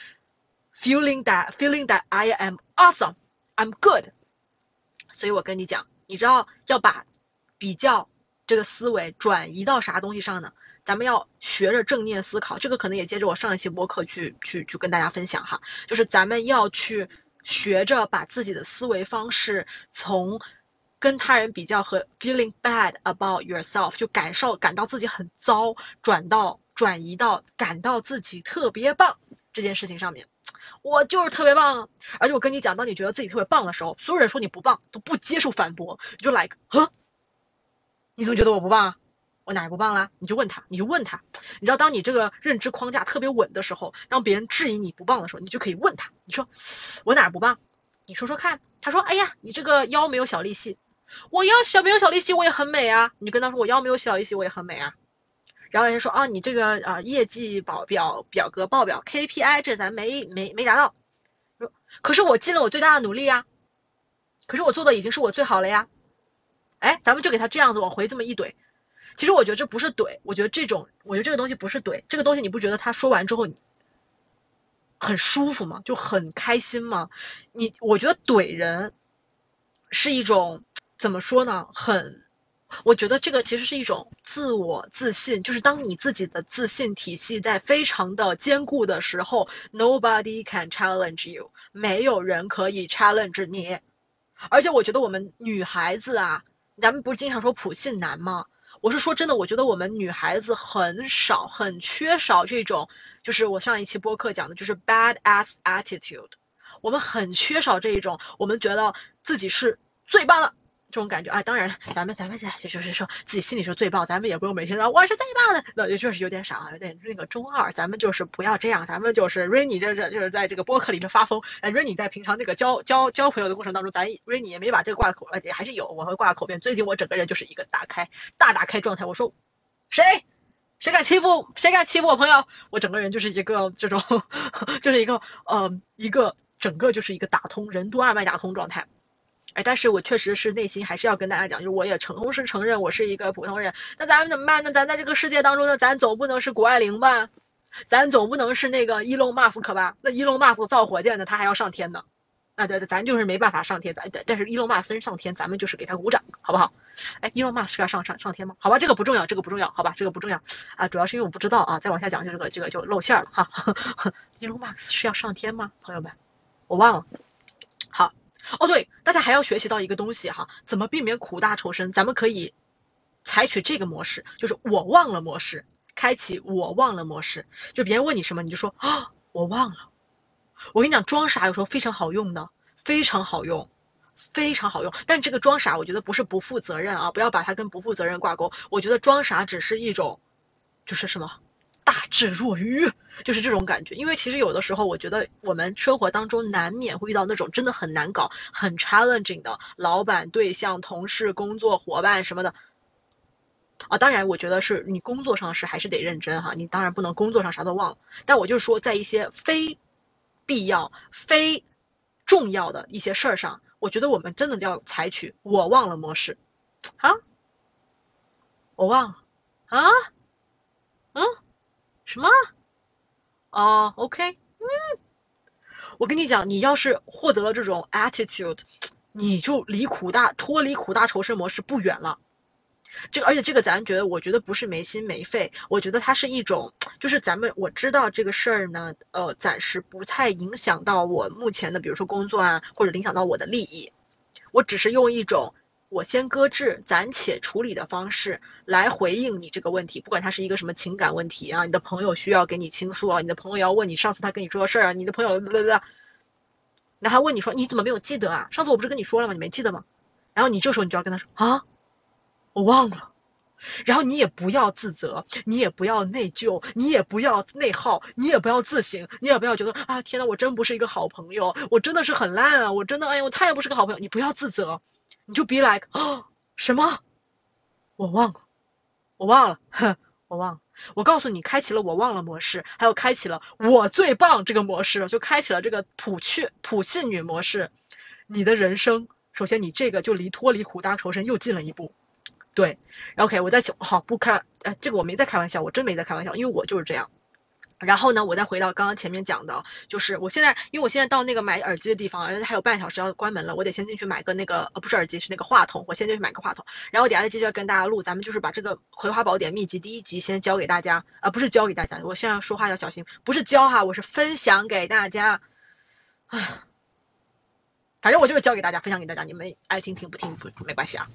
feeling that feeling that I am awesome，I'm good。所以我跟你讲，你知道要把比较这个思维转移到啥东西上呢？咱们要学着正念思考，这个可能也接着我上一期播客去去去跟大家分享哈，就是咱们要去学着把自己的思维方式从跟他人比较和 feeling bad about yourself 就感受感到自己很糟，转到转移到感到自己特别棒这件事情上面。我就是特别棒，而且我跟你讲，当你觉得自己特别棒的时候，所有人说你不棒都不接受反驳，你就 like，哼，你怎么觉得我不棒啊？我哪不棒啦？你就问他，你就问他，你知道，当你这个认知框架特别稳的时候，当别人质疑你不棒的时候，你就可以问他，你说我哪不棒？你说说看。他说，哎呀，你这个腰没有小力细，我腰小没有小力气，我也很美啊。你就跟他说，我腰没有小力气，我也很美啊。然后人家说啊，你这个啊业绩报表表格报表 KPI 这咱没没没达到，说可是我尽了我最大的努力呀，可是我做的已经是我最好了呀，哎，咱们就给他这样子往回这么一怼，其实我觉得这不是怼，我觉得这种我觉得这个东西不是怼，这个东西你不觉得他说完之后很舒服吗？就很开心吗？你我觉得怼人是一种怎么说呢？很。我觉得这个其实是一种自我自信，就是当你自己的自信体系在非常的坚固的时候，nobody can challenge you，没有人可以 challenge 你。而且我觉得我们女孩子啊，咱们不是经常说普信男吗？我是说真的，我觉得我们女孩子很少，很缺少这种，就是我上一期播客讲的，就是 bad ass attitude。我们很缺少这一种，我们觉得自己是最棒的。这种感觉啊，当然，咱们咱们现在就是说自己心里说最棒，咱们也不用每天说我是最棒的，那也就是有点傻，有点那个中二。咱们就是不要这样，咱们就是 Rainy 这这就是在这个播客里面发疯。哎，Rainy 在平常那个交交交朋友的过程当中，咱 Rainy 也没把这个挂口，也还是有，我会挂口边。最近我整个人就是一个打开大打开状态。我说谁谁敢欺负谁敢欺负我朋友，我整个人就是一个这种，就是一个呃一个整个就是一个打通任督二脉打通状态。哎，但是我确实是内心还是要跟大家讲，就是我也承同时承认我是一个普通人。那咱们怎么办？那咱在这个世界当中呢，咱总不能是谷爱凌吧？咱总不能是那个伊隆马斯克吧？那伊隆马斯克造火箭的，他还要上天呢。啊，对对，咱就是没办法上天。咱但但是伊隆马斯克上天，咱们就是给他鼓掌，好不好？哎，伊隆马斯克要上上上天吗？好吧，这个不重要，这个不重要，好吧，这个不重要啊。主要是因为我不知道啊，再往下讲就这个这个就露馅了哈。伊隆马斯克是要上天吗？朋友们，我忘了。好。哦，对，大家还要学习到一个东西哈，怎么避免苦大仇深？咱们可以采取这个模式，就是我忘了模式，开启我忘了模式。就别人问你什么，你就说啊，我忘了。我跟你讲，装傻有时候非常好用的，非常好用，非常好用。但这个装傻，我觉得不是不负责任啊，不要把它跟不负责任挂钩。我觉得装傻只是一种，就是什么？大智若愚，就是这种感觉。因为其实有的时候，我觉得我们生活当中难免会遇到那种真的很难搞、很 challenging 的老板、对象、同事、工作伙伴什么的。啊，当然，我觉得是你工作上是还是得认真哈。你当然不能工作上啥都忘了。但我就说，在一些非必要、非重要的一些事儿上，我觉得我们真的要采取我忘了模式。啊，我忘了啊，嗯。什么？哦，OK，嗯，我跟你讲，你要是获得了这种 attitude，你就离苦大脱离苦大仇深模式不远了。这个，而且这个咱觉得，我觉得不是没心没肺，我觉得它是一种，就是咱们我知道这个事儿呢，呃，暂时不太影响到我目前的，比如说工作啊，或者影响到我的利益，我只是用一种。我先搁置，暂且处理的方式来回应你这个问题，不管它是一个什么情感问题啊，你的朋友需要给你倾诉啊，你的朋友要问你上次他跟你说的事儿啊，你的朋友对对对，然后问你说你怎么没有记得啊？上次我不是跟你说了吗？你没记得吗？然后你这时候你就要跟他说啊，我忘了。然后你也不要自责，你也不要内疚，你也不要内耗，你也不要自省，你也不要觉得啊天呐，我真不是一个好朋友，我真的是很烂啊，我真的哎呀，我太不是个好朋友，你不要自责。你就 be like 啊什么？我忘了，我忘了，哼，我忘了。我告诉你，开启了我忘了模式，还有开启了我最棒这个模式，就开启了这个普去普信女模式。你的人生，首先你这个就离脱离苦大仇深又近了一步。对，OK，我再好不开，哎，这个我没在开玩笑，我真没在开玩笑，因为我就是这样。然后呢，我再回到刚刚前面讲的，就是我现在，因为我现在到那个买耳机的地方，而且还有半小时要关门了，我得先进去买个那个，呃，不是耳机，是那个话筒，我先进去买个话筒。然后等下再继续跟大家录，咱们就是把这个《葵花宝典秘籍》第一集先教给大家，啊，不是教给大家，我现在说话要小心，不是教哈，我是分享给大家，唉，反正我就是教给大家，分享给大家，你们爱听听不听不没关系啊。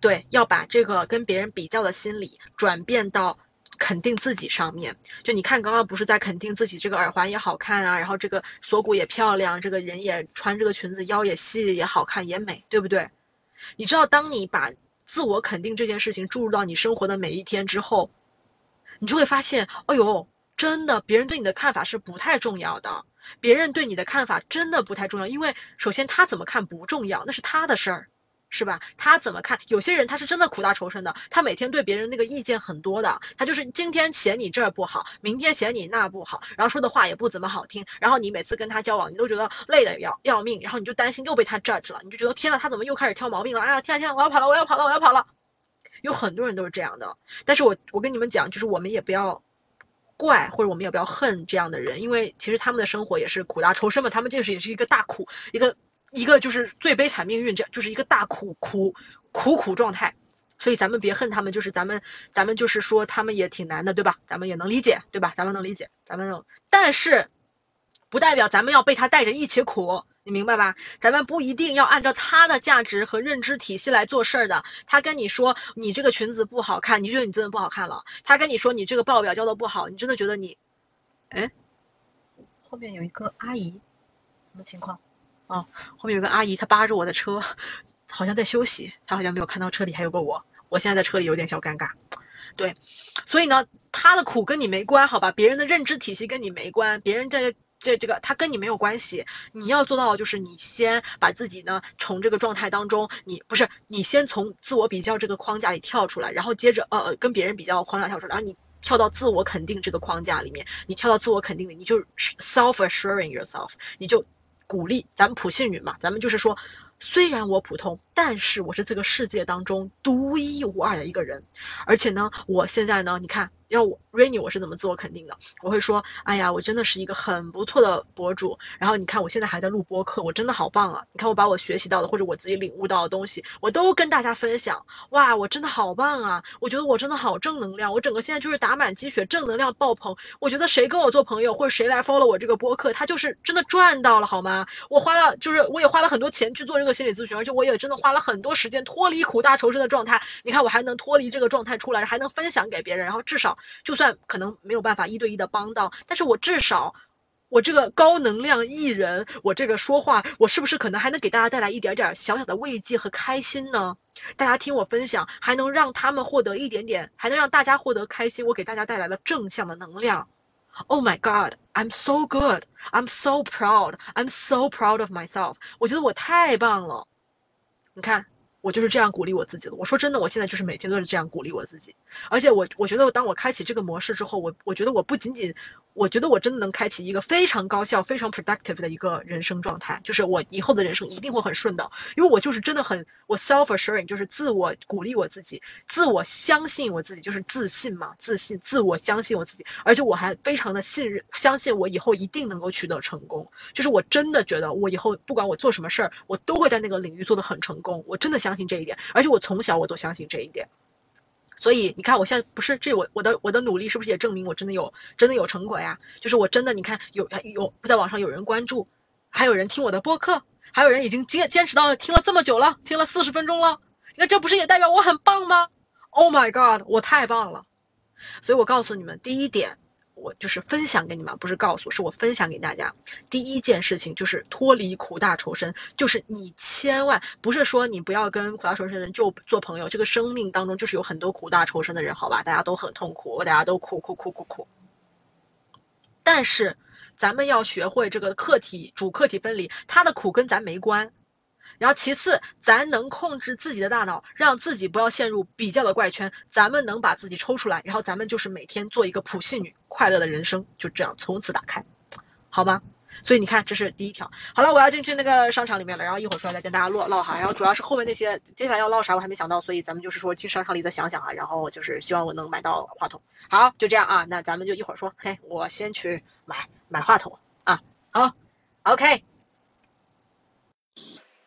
对，要把这个跟别人比较的心理转变到。肯定自己上面，就你看刚刚不是在肯定自己这个耳环也好看啊，然后这个锁骨也漂亮，这个人也穿这个裙子腰也细也好看也美，对不对？你知道当你把自我肯定这件事情注入到你生活的每一天之后，你就会发现，哎呦，真的别人对你的看法是不太重要的，别人对你的看法真的不太重要，因为首先他怎么看不重要，那是他的事儿。是吧？他怎么看？有些人他是真的苦大仇深的，他每天对别人那个意见很多的，他就是今天嫌你这儿不好，明天嫌你那不好，然后说的话也不怎么好听，然后你每次跟他交往，你都觉得累的要要命，然后你就担心又被他 judge 了，你就觉得天呐，他怎么又开始挑毛病了？哎呀，天啊天啊，我要跑了，我要跑了，我要跑了。有很多人都是这样的，但是我我跟你们讲，就是我们也不要怪，或者我们也不要恨这样的人，因为其实他们的生活也是苦大仇深嘛，他们这是也是一个大苦一个。一个就是最悲惨命运，这就是一个大苦苦苦苦状态，所以咱们别恨他们，就是咱们咱们就是说他们也挺难的，对吧？咱们也能理解，对吧？咱们能理解，咱们能但是不代表咱们要被他带着一起苦，你明白吧？咱们不一定要按照他的价值和认知体系来做事儿的。他跟你说你这个裙子不好看，你觉得你真的不好看了？他跟你说你这个报表交的不好，你真的觉得你，哎，后面有一个阿姨，什么情况？啊，后面有个阿姨，她扒着我的车，好像在休息，她好像没有看到车里还有个我，我现在在车里有点小尴尬。对，所以呢，他的苦跟你没关，好吧？别人的认知体系跟你没关，别人这这这个他跟你没有关系。你要做到的就是你先把自己呢从这个状态当中，你不是你先从自我比较这个框架里跳出来，然后接着呃跟别人比较框架跳出来，然后你跳到自我肯定这个框架里面，你跳到自我肯定里，你就 self assuring yourself，你就鼓励咱们普信女嘛，咱们就是说。虽然我普通，但是我是这个世界当中独一无二的一个人。而且呢，我现在呢，你看，要我 Rainy，我是怎么自我肯定的？我会说，哎呀，我真的是一个很不错的博主。然后你看，我现在还在录播课，我真的好棒啊！你看，我把我学习到的或者我自己领悟到的东西，我都跟大家分享。哇，我真的好棒啊！我觉得我真的好正能量，我整个现在就是打满鸡血，正能量爆棚。我觉得谁跟我做朋友，或者谁来 follow 我这个播客，他就是真的赚到了，好吗？我花了，就是我也花了很多钱去做这个。心理咨询，而且我也真的花了很多时间脱离苦大仇深的状态。你看，我还能脱离这个状态出来，还能分享给别人，然后至少就算可能没有办法一对一的帮到，但是我至少我这个高能量艺人，我这个说话，我是不是可能还能给大家带来一点点小小的慰藉和开心呢？大家听我分享，还能让他们获得一点点，还能让大家获得开心，我给大家带来了正向的能量。Oh my God, I'm so good. I'm so proud. I'm so proud of myself. 我觉得我太棒了。你看。我就是这样鼓励我自己的。我说真的，我现在就是每天都是这样鼓励我自己。而且我我觉得，当我开启这个模式之后，我我觉得我不仅仅，我觉得我真的能开启一个非常高效、非常 productive 的一个人生状态。就是我以后的人生一定会很顺的，因为我就是真的很我 self assuring，就是自我鼓励我自己，自我相信我自己，就是自信嘛，自信，自我相信我自己。而且我还非常的信任，相信我以后一定能够取得成功。就是我真的觉得我以后不管我做什么事儿，我都会在那个领域做得很成功。我真的相。相信这一点，而且我从小我都相信这一点，所以你看，我现在不是这我我的我的努力是不是也证明我真的有真的有成果呀？就是我真的，你看有有在网上有人关注，还有人听我的播客，还有人已经坚坚持到听了这么久了，听了四十分钟了，你看这不是也代表我很棒吗？Oh my god，我太棒了！所以我告诉你们，第一点。我就是分享给你们，不是告诉，是我分享给大家。第一件事情就是脱离苦大仇深，就是你千万不是说你不要跟苦大仇深的人就做朋友。这个生命当中就是有很多苦大仇深的人，好吧？大家都很痛苦，大家都苦苦苦苦苦。但是咱们要学会这个客体主客体分离，他的苦跟咱没关。然后其次，咱能控制自己的大脑，让自己不要陷入比较的怪圈。咱们能把自己抽出来，然后咱们就是每天做一个普信女，快乐的人生就这样从此打开，好吗？所以你看，这是第一条。好了，我要进去那个商场里面了，然后一会儿出来再跟大家唠唠哈。然后主要是后面那些接下来要唠啥我还没想到，所以咱们就是说进商场里再想想啊。然后就是希望我能买到话筒。好，就这样啊，那咱们就一会儿说。嘿，我先去买买话筒啊。好，OK。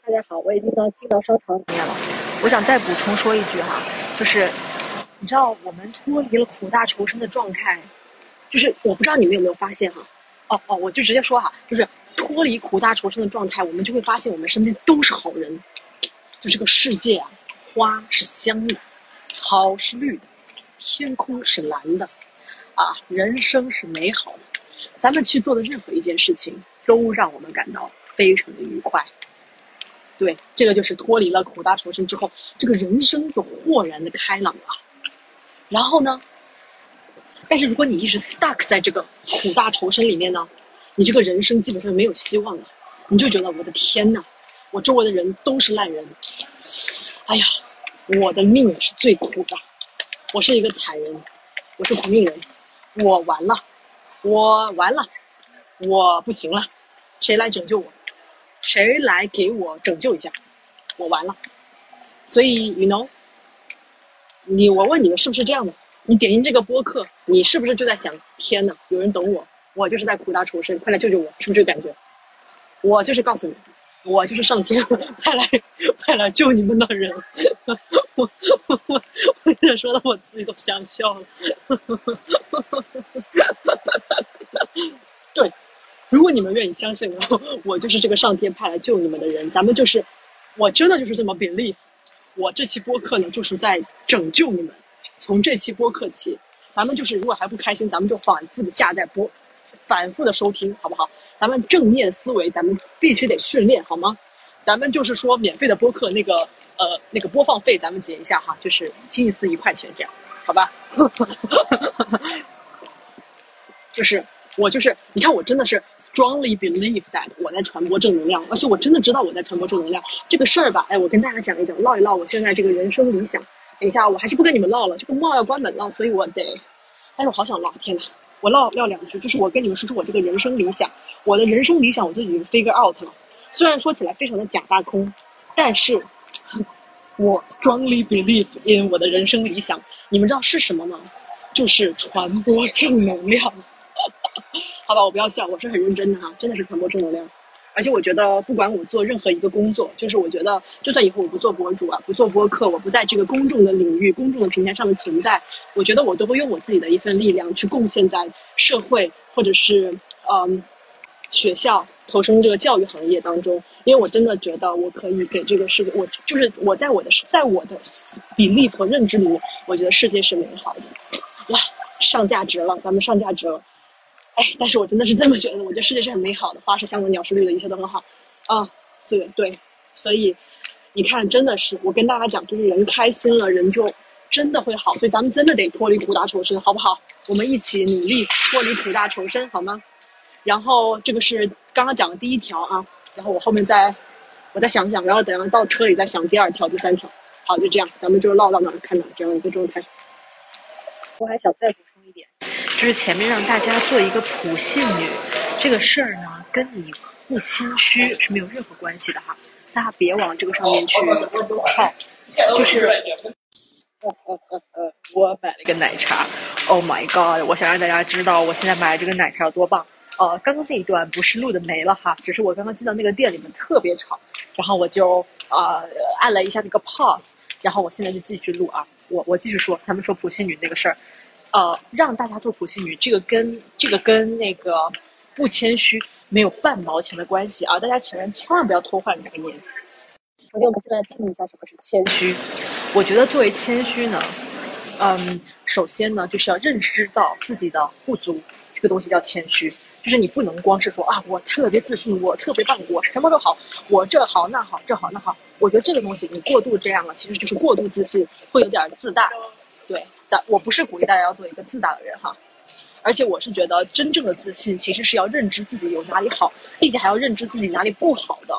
大家好，我已经到进到商场里面了。我想再补充说一句哈，就是你知道我们脱离了苦大仇深的状态，就是我不知道你们有没有发现哈？哦哦，我就直接说哈，就是脱离苦大仇深的状态，我们就会发现我们身边都是好人。就这个世界啊，花是香的，草是绿的，天空是蓝的，啊，人生是美好的。咱们去做的任何一件事情，都让我们感到非常的愉快。对，这个就是脱离了苦大仇深之后，这个人生就豁然的开朗了。然后呢，但是如果你一直 stuck 在这个苦大仇深里面呢，你这个人生基本上没有希望了。你就觉得我的天呐，我周围的人都是烂人，哎呀，我的命是最苦的，我是一个惨人，我是苦命人，我完了，我完了，我不行了，谁来拯救我？谁来给我拯救一下？我完了。所以雨农，你我问你们是不是这样的？你点进这个播客，你是不是就在想：天呐，有人懂我，我就是在苦大仇深，快来救救我！是不是这个感觉？我就是告诉你，我就是上天派 来 派来救你们的人。我我我我说的我自己都想笑了。对。如果你们愿意相信我，我就是这个上天派来救你们的人。咱们就是，我真的就是这么 believe。我这期播客呢，就是在拯救你们。从这期播客起，咱们就是如果还不开心，咱们就反复的下载播，反复的收听，好不好？咱们正念思维，咱们必须得训练，好吗？咱们就是说免费的播客那个呃那个播放费，咱们结一下哈，就是听一次一块钱这样，好吧？就是我就是你看我真的是 strongly believe that 我在传播正能量，而且我真的知道我在传播正能量这个事儿吧？哎，我跟大家讲一讲，唠一唠我现在这个人生理想。等一下，我还是不跟你们唠了，这个帽要关门了，所以我得。但是我好想唠，天呐，我唠唠两句，就是我跟你们说说我这个人生理想。我的人生理想我自己 figure out 了，虽然说起来非常的假大空，但是我 strongly believe in 我的人生理想。你们知道是什么吗？就是传播正能量。好吧，我不要笑，我是很认真的哈，真的是传播正能量。而且我觉得，不管我做任何一个工作，就是我觉得，就算以后我不做博主啊，不做播客，我不在这个公众的领域、公众的平台上面存在，我觉得我都会用我自己的一份力量去贡献在社会或者是嗯学校，投身这个教育行业当中。因为我真的觉得我可以给这个世界，我就是我在我的在我的比例和认知里面，我觉得世界是美好的。哇，上价值了，咱们上价值了。哎，但是我真的是这么觉得，我觉得世界是很美好的，花是香的，鸟是绿的，一切都很好，啊，对对，所以你看，真的是我跟大家讲，就是人开心了，人就真的会好，所以咱们真的得脱离苦大仇深，好不好？我们一起努力脱离苦大仇深，好吗？然后这个是刚刚讲的第一条啊，然后我后面再我再想想，然后等下到车里再想第二条、第三条，好，就这样，咱们就唠到哪看哪这样一个状态。我还想再补充一点。就是前面让大家做一个普信女，这个事儿呢，跟你不谦虚是没有任何关系的哈。大家别往这个上面去靠。就是，呃呃呃呃，我买了一个奶茶，Oh my god！我想让大家知道我现在买的这个奶茶有多棒。呃，刚刚那一段不是录的没了哈，只是我刚刚进到那个店里面特别吵，然后我就呃按了一下那个 pause，然后我现在就继续录啊，我我继续说，他们说普信女那个事儿。呃，让大家做普信女，这个跟这个跟那个不谦虚没有半毛钱的关系啊！大家千万千万不要偷换概念。首先，我们现在定义一下什么是谦虚。我觉得作为谦虚呢，嗯，首先呢就是要认知到自己的不足，这个东西叫谦虚。就是你不能光是说啊，我特别自信，我特别棒，我什么都好，我这好那好，这好那好。我觉得这个东西你过度这样了，其实就是过度自信，会有点自大。对，咱我不是鼓励大家要做一个自大的人哈，而且我是觉得真正的自信其实是要认知自己有哪里好，并且还要认知自己哪里不好的，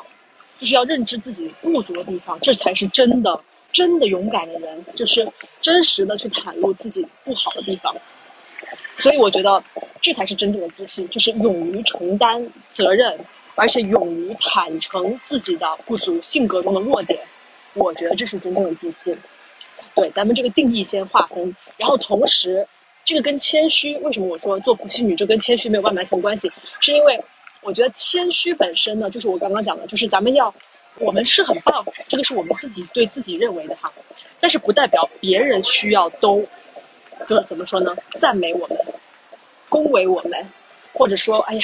就是要认知自己不足的地方，这才是真的真的勇敢的人，就是真实的去袒露自己不好的地方。所以我觉得这才是真正的自信，就是勇于承担责任，而且勇于坦诚自己的不足、性格中的弱点。我觉得这是真正的自信。对，咱们这个定义先划分，然后同时，这个跟谦虚，为什么我说做普信女就跟谦虚没有半毛钱关系？是因为我觉得谦虚本身呢，就是我刚刚讲的，就是咱们要，我们是很棒，这个是我们自己对自己认为的哈，但是不代表别人需要都，就是怎么说呢？赞美我们，恭维我们，或者说，哎呀，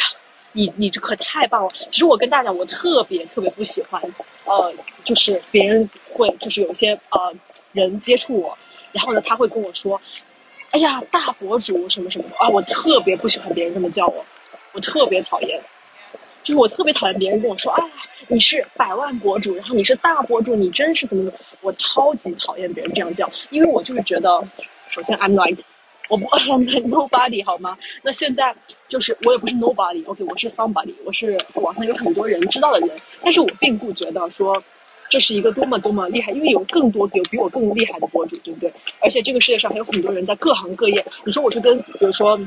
你你这可太棒了。其实我跟大家讲，我特别特别不喜欢，呃，就是别人会就是有一些呃。人接触我，然后呢，他会跟我说：“哎呀，大博主什么什么的啊！”我特别不喜欢别人这么叫我，我特别讨厌，就是我特别讨厌别人跟我说：“啊，你是百万博主，然后你是大博主，你真是怎么怎么。”我超级讨厌别人这样叫，因为我就是觉得，首先 I'm like，我不 I'm nobody 好吗？那现在就是我也不是 nobody，OK，我是 somebody，我是网上有很多人知道的人，但是我并不觉得说。这是一个多么多么厉害，因为有更多有比我更厉害的博主，对不对？而且这个世界上还有很多人在各行各业。你说我去跟，比如说。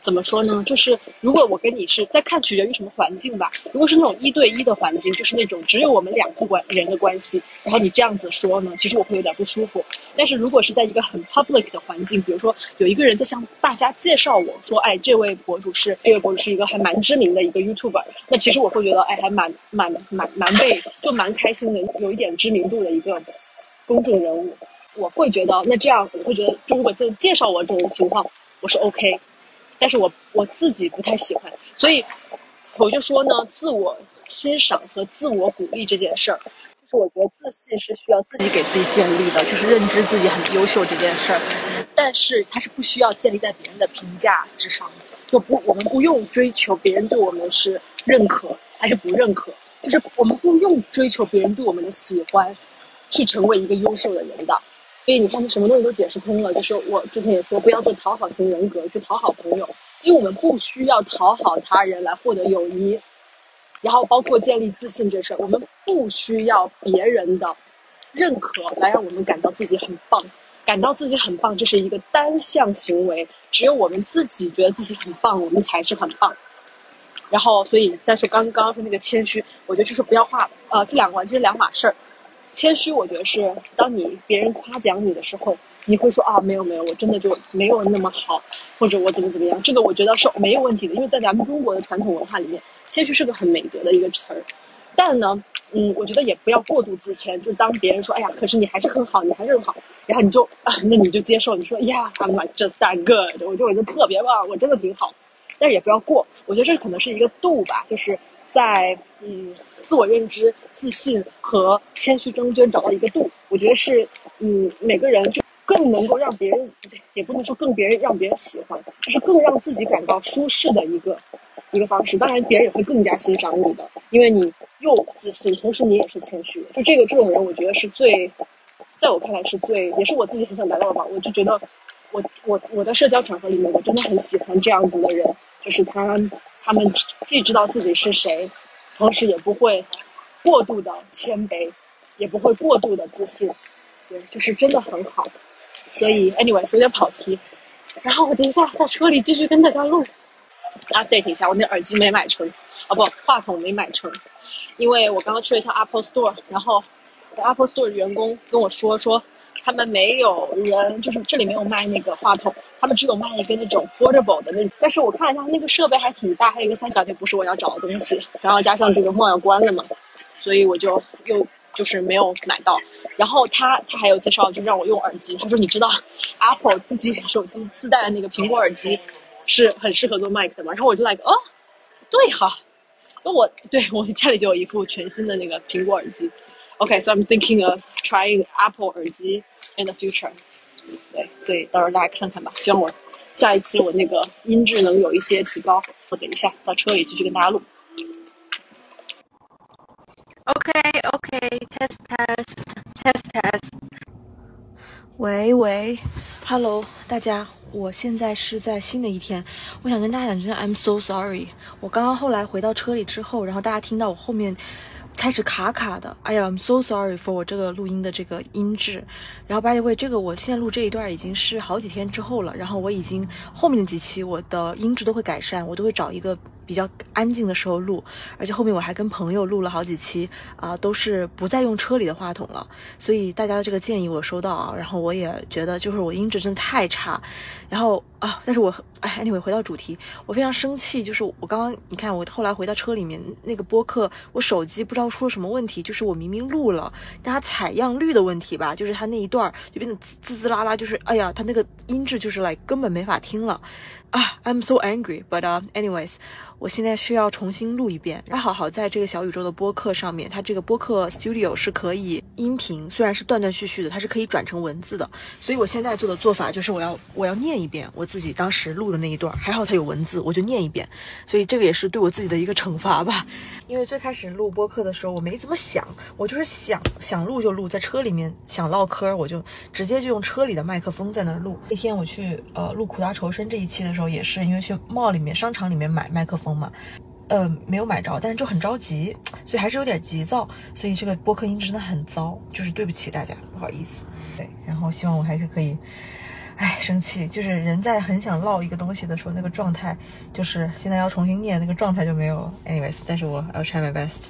怎么说呢？就是如果我跟你是在看取决于什么环境吧。如果是那种一对一的环境，就是那种只有我们两个关人的关系，然后你这样子说呢，其实我会有点不舒服。但是如果是在一个很 public 的环境，比如说有一个人在向大家介绍我说，哎，这位博主是这位博主是一个还蛮知名的一个 YouTuber，那其实我会觉得，哎，还蛮蛮蛮蛮被就蛮开心的，有一点知名度的一个公众人物，我会觉得那这样我会觉得，就如果就介绍我这种情况，我是 OK。但是我我自己不太喜欢，所以我就说呢，自我欣赏和自我鼓励这件事儿，就是我觉得自信是需要自己给自己建立的，就是认知自己很优秀这件事儿。但是它是不需要建立在别人的评价之上的，就不我们不用追求别人对我们是认可还是不认可，就是我们不用追求别人对我们的喜欢，去成为一个优秀的人的。所以你看，什么东西都解释通了。就是我之前也说，不要做讨好型人格，去讨好朋友，因为我们不需要讨好他人来获得友谊。然后包括建立自信这事儿，我们不需要别人的认可来让我们感到自己很棒。感到自己很棒，这是一个单向行为。只有我们自己觉得自己很棒，我们才是很棒。然后，所以再说刚刚刚说那个谦虚，我觉得就是不要画，呃，这两个完全是两码事儿。谦虚，我觉得是当你别人夸奖你的时候，你会说啊，没有没有，我真的就没有那么好，或者我怎么怎么样，这个我觉得是没有问题的，因为在咱们中国的传统文化里面，谦虚是个很美德的一个词儿。但呢，嗯，我觉得也不要过度自谦，就当别人说，哎呀，可是你还是很好，你还是很好，然后你就啊，那你就接受，你说呀，I'm just that good，我就我就特别棒，我真的挺好，但是也不要过，我觉得这可能是一个度吧，就是在嗯自我认知、自信和谦虚中间找到一个度，我觉得是嗯每个人就更能够让别人，也不能说更别人让别人喜欢，就是更让自己感到舒适的一个。一个方式，当然别人也会更加欣赏你的，因为你又自信，同时你也是谦虚。就这个这种人，我觉得是最，在我看来是最，也是我自己很想达到的吧。我就觉得，我我我在社交场合里面，我真的很喜欢这样子的人，就是他他们既知道自己是谁，同时也不会过度的谦卑，也不会过度的自信，对，就是真的很好。所以，anyway，有点跑题。然后我等一下在车里继续跟大家录。update 一下，我那耳机没买成，哦不，话筒没买成，因为我刚刚去了一下 Apple Store，然后 Apple Store 员工跟我说说，他们没有人，就是这里没有卖那个话筒，他们只有卖一个那种 portable 的那。但是我看了一下，那个设备还挺大，还有一个三角，就不是我要找的东西。然后加上这个 mall 要关了嘛，所以我就又就是没有买到。然后他他还有介绍，就让我用耳机。他说你知道 Apple 自己手机自带的那个苹果耳机。是很适合做麦克的嘛，然后我就 like 哦，对哈，那我对我家里就有一副全新的那个苹果耳机，OK，so I'm thinking of trying Apple 耳机 in the future，对，所以到时候大家看看吧，希望我下一期我那个音质能有一些提高，我等一下到车里继续跟大家录。OK，OK，test test，test test，喂喂，Hello，大家。我现在是在新的一天，我想跟大家讲，真的，I'm so sorry。我刚刚后来回到车里之后，然后大家听到我后面开始卡卡的，哎呀，I'm so sorry for 我这个录音的这个音质。然后，by the way，这个我现在录这一段已经是好几天之后了，然后我已经后面的几期我的音质都会改善，我都会找一个。比较安静的时候录，而且后面我还跟朋友录了好几期啊，都是不再用车里的话筒了。所以大家的这个建议我收到啊，然后我也觉得就是我音质真的太差，然后啊，但是我哎，anyway 回到主题，我非常生气，就是我刚刚你看我后来回到车里面那个播客，我手机不知道出了什么问题，就是我明明录了，但它采样率的问题吧，就是它那一段就变得滋滋滋啦啦，就是哎呀，它那个音质就是来根本没法听了。啊，I'm so angry. But anyways，我现在需要重新录一遍。然后好好在这个小宇宙的播客上面，它这个播客 Studio 是可以音频，虽然是断断续续的，它是可以转成文字的。所以我现在做的做法就是我要我要念一遍我自己当时录的那一段，还好它有文字，我就念一遍。所以这个也是对我自己的一个惩罚吧。因为最开始录播客的时候，我没怎么想，我就是想想录就录，在车里面想唠嗑，我就直接就用车里的麦克风在那儿录。那天我去呃录苦大仇深这一期的时候，也是因为去 mall 里面商场里面买麦克风嘛，呃没有买着，但是就很着急，所以还是有点急躁，所以这个播客音质真的很糟，就是对不起大家，不好意思。对，然后希望我还是可以。唉，生气就是人在很想唠一个东西的时候，那个状态就是现在要重新念那个状态就没有了。Anyways，但是我 I'll try my best。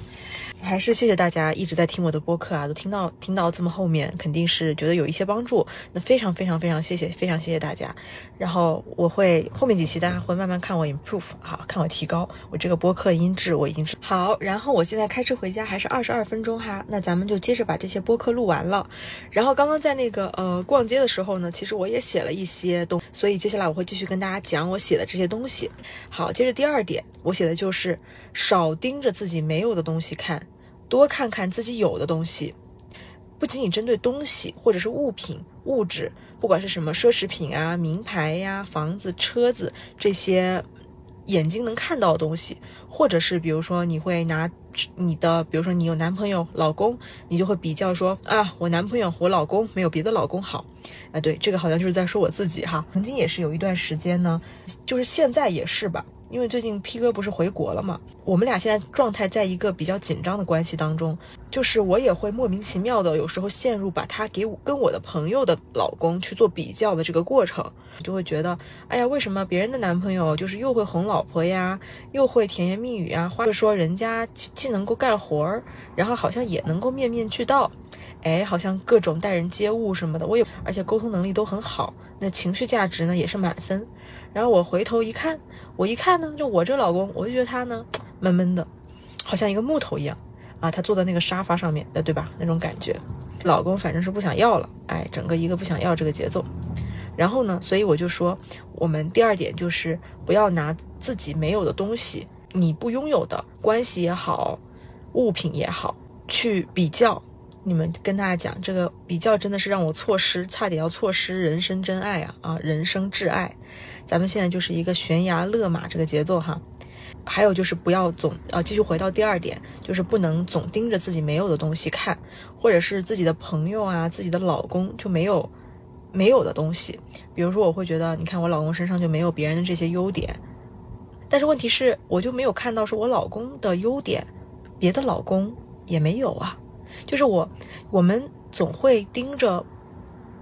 还是谢谢大家一直在听我的播客啊，都听到听到这么后面，肯定是觉得有一些帮助。那非常非常非常谢谢，非常谢谢大家。然后我会后面几期大家会慢慢看我 improve，好看我提高我这个播客音质，我已经是好。然后我现在开车回家还是二十二分钟哈，那咱们就接着把这些播客录完了。然后刚刚在那个呃逛街的时候呢，其实我也写了一些东，所以接下来我会继续跟大家讲我写的这些东西。好，接着第二点，我写的就是少盯着自己没有的东西看。多看看自己有的东西，不仅仅针对东西或者是物品、物质，不管是什么奢侈品啊、名牌呀、房子、车子这些，眼睛能看到的东西，或者是比如说你会拿你的，比如说你有男朋友、老公，你就会比较说啊，我男朋友、我老公没有别的老公好。啊，对，这个好像就是在说我自己哈。曾经也是有一段时间呢，就是现在也是吧。因为最近 P 哥不是回国了嘛，我们俩现在状态在一个比较紧张的关系当中，就是我也会莫名其妙的有时候陷入把他给我跟我的朋友的老公去做比较的这个过程，就会觉得，哎呀，为什么别人的男朋友就是又会哄老婆呀，又会甜言蜜语啊，或者说人家既能够干活儿，然后好像也能够面面俱到，哎，好像各种待人接物什么的，我也而且沟通能力都很好，那情绪价值呢也是满分。然后我回头一看，我一看呢，就我这老公，我就觉得他呢闷闷的，好像一个木头一样啊。他坐在那个沙发上面，呃，对吧？那种感觉，老公反正是不想要了，哎，整个一个不想要这个节奏。然后呢，所以我就说，我们第二点就是不要拿自己没有的东西，你不拥有的关系也好，物品也好，去比较。你们跟大家讲，这个比较真的是让我错失，差点要错失人生真爱啊啊，人生挚爱。咱们现在就是一个悬崖勒马这个节奏哈，还有就是不要总啊，继续回到第二点，就是不能总盯着自己没有的东西看，或者是自己的朋友啊、自己的老公就没有没有的东西。比如说，我会觉得，你看我老公身上就没有别人的这些优点，但是问题是，我就没有看到说我老公的优点，别的老公也没有啊。就是我，我们总会盯着，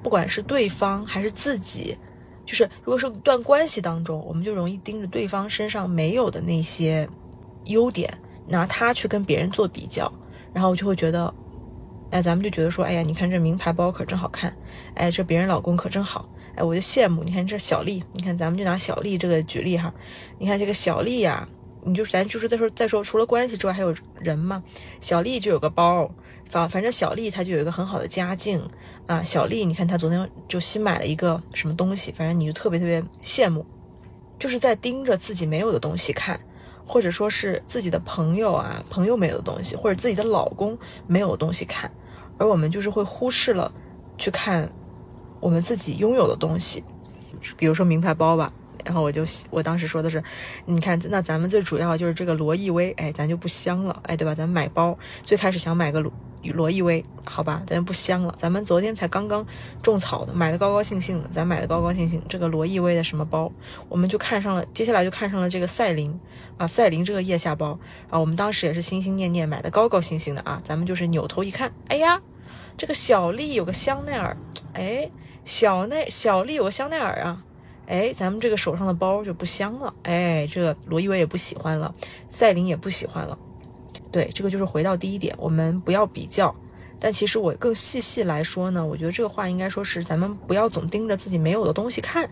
不管是对方还是自己。就是如果是一段关系当中，我们就容易盯着对方身上没有的那些优点，拿他去跟别人做比较，然后我就会觉得，哎，咱们就觉得说，哎呀，你看这名牌包可真好看，哎，这别人老公可真好，哎，我就羡慕。你看这小丽，你看咱们就拿小丽这个举例哈，你看这个小丽呀，你就咱就是再说再说，除了关系之外还有人嘛，小丽就有个包。反反正小丽她就有一个很好的家境啊，小丽你看她昨天就新买了一个什么东西，反正你就特别特别羡慕，就是在盯着自己没有的东西看，或者说是自己的朋友啊朋友没有的东西，或者自己的老公没有的东西看，而我们就是会忽视了去看我们自己拥有的东西，比如说名牌包吧。然后我就我当时说的是，你看，那咱们最主要就是这个罗意威，哎，咱就不香了，哎，对吧？咱买包最开始想买个罗罗意威，好吧，咱不香了。咱们昨天才刚刚种草的，买的高高兴兴的，咱买的高高兴兴。这个罗意威的什么包，我们就看上了，接下来就看上了这个赛琳啊，赛琳这个腋下包啊，我们当时也是心心念念买的高高兴兴的啊，咱们就是扭头一看，哎呀，这个小丽有个香奈儿，哎，小奈小丽有个香奈儿啊。哎，咱们这个手上的包就不香了。哎，这个罗意威也不喜欢了，赛琳也不喜欢了。对，这个就是回到第一点，我们不要比较。但其实我更细细来说呢，我觉得这个话应该说是咱们不要总盯着自己没有的东西看。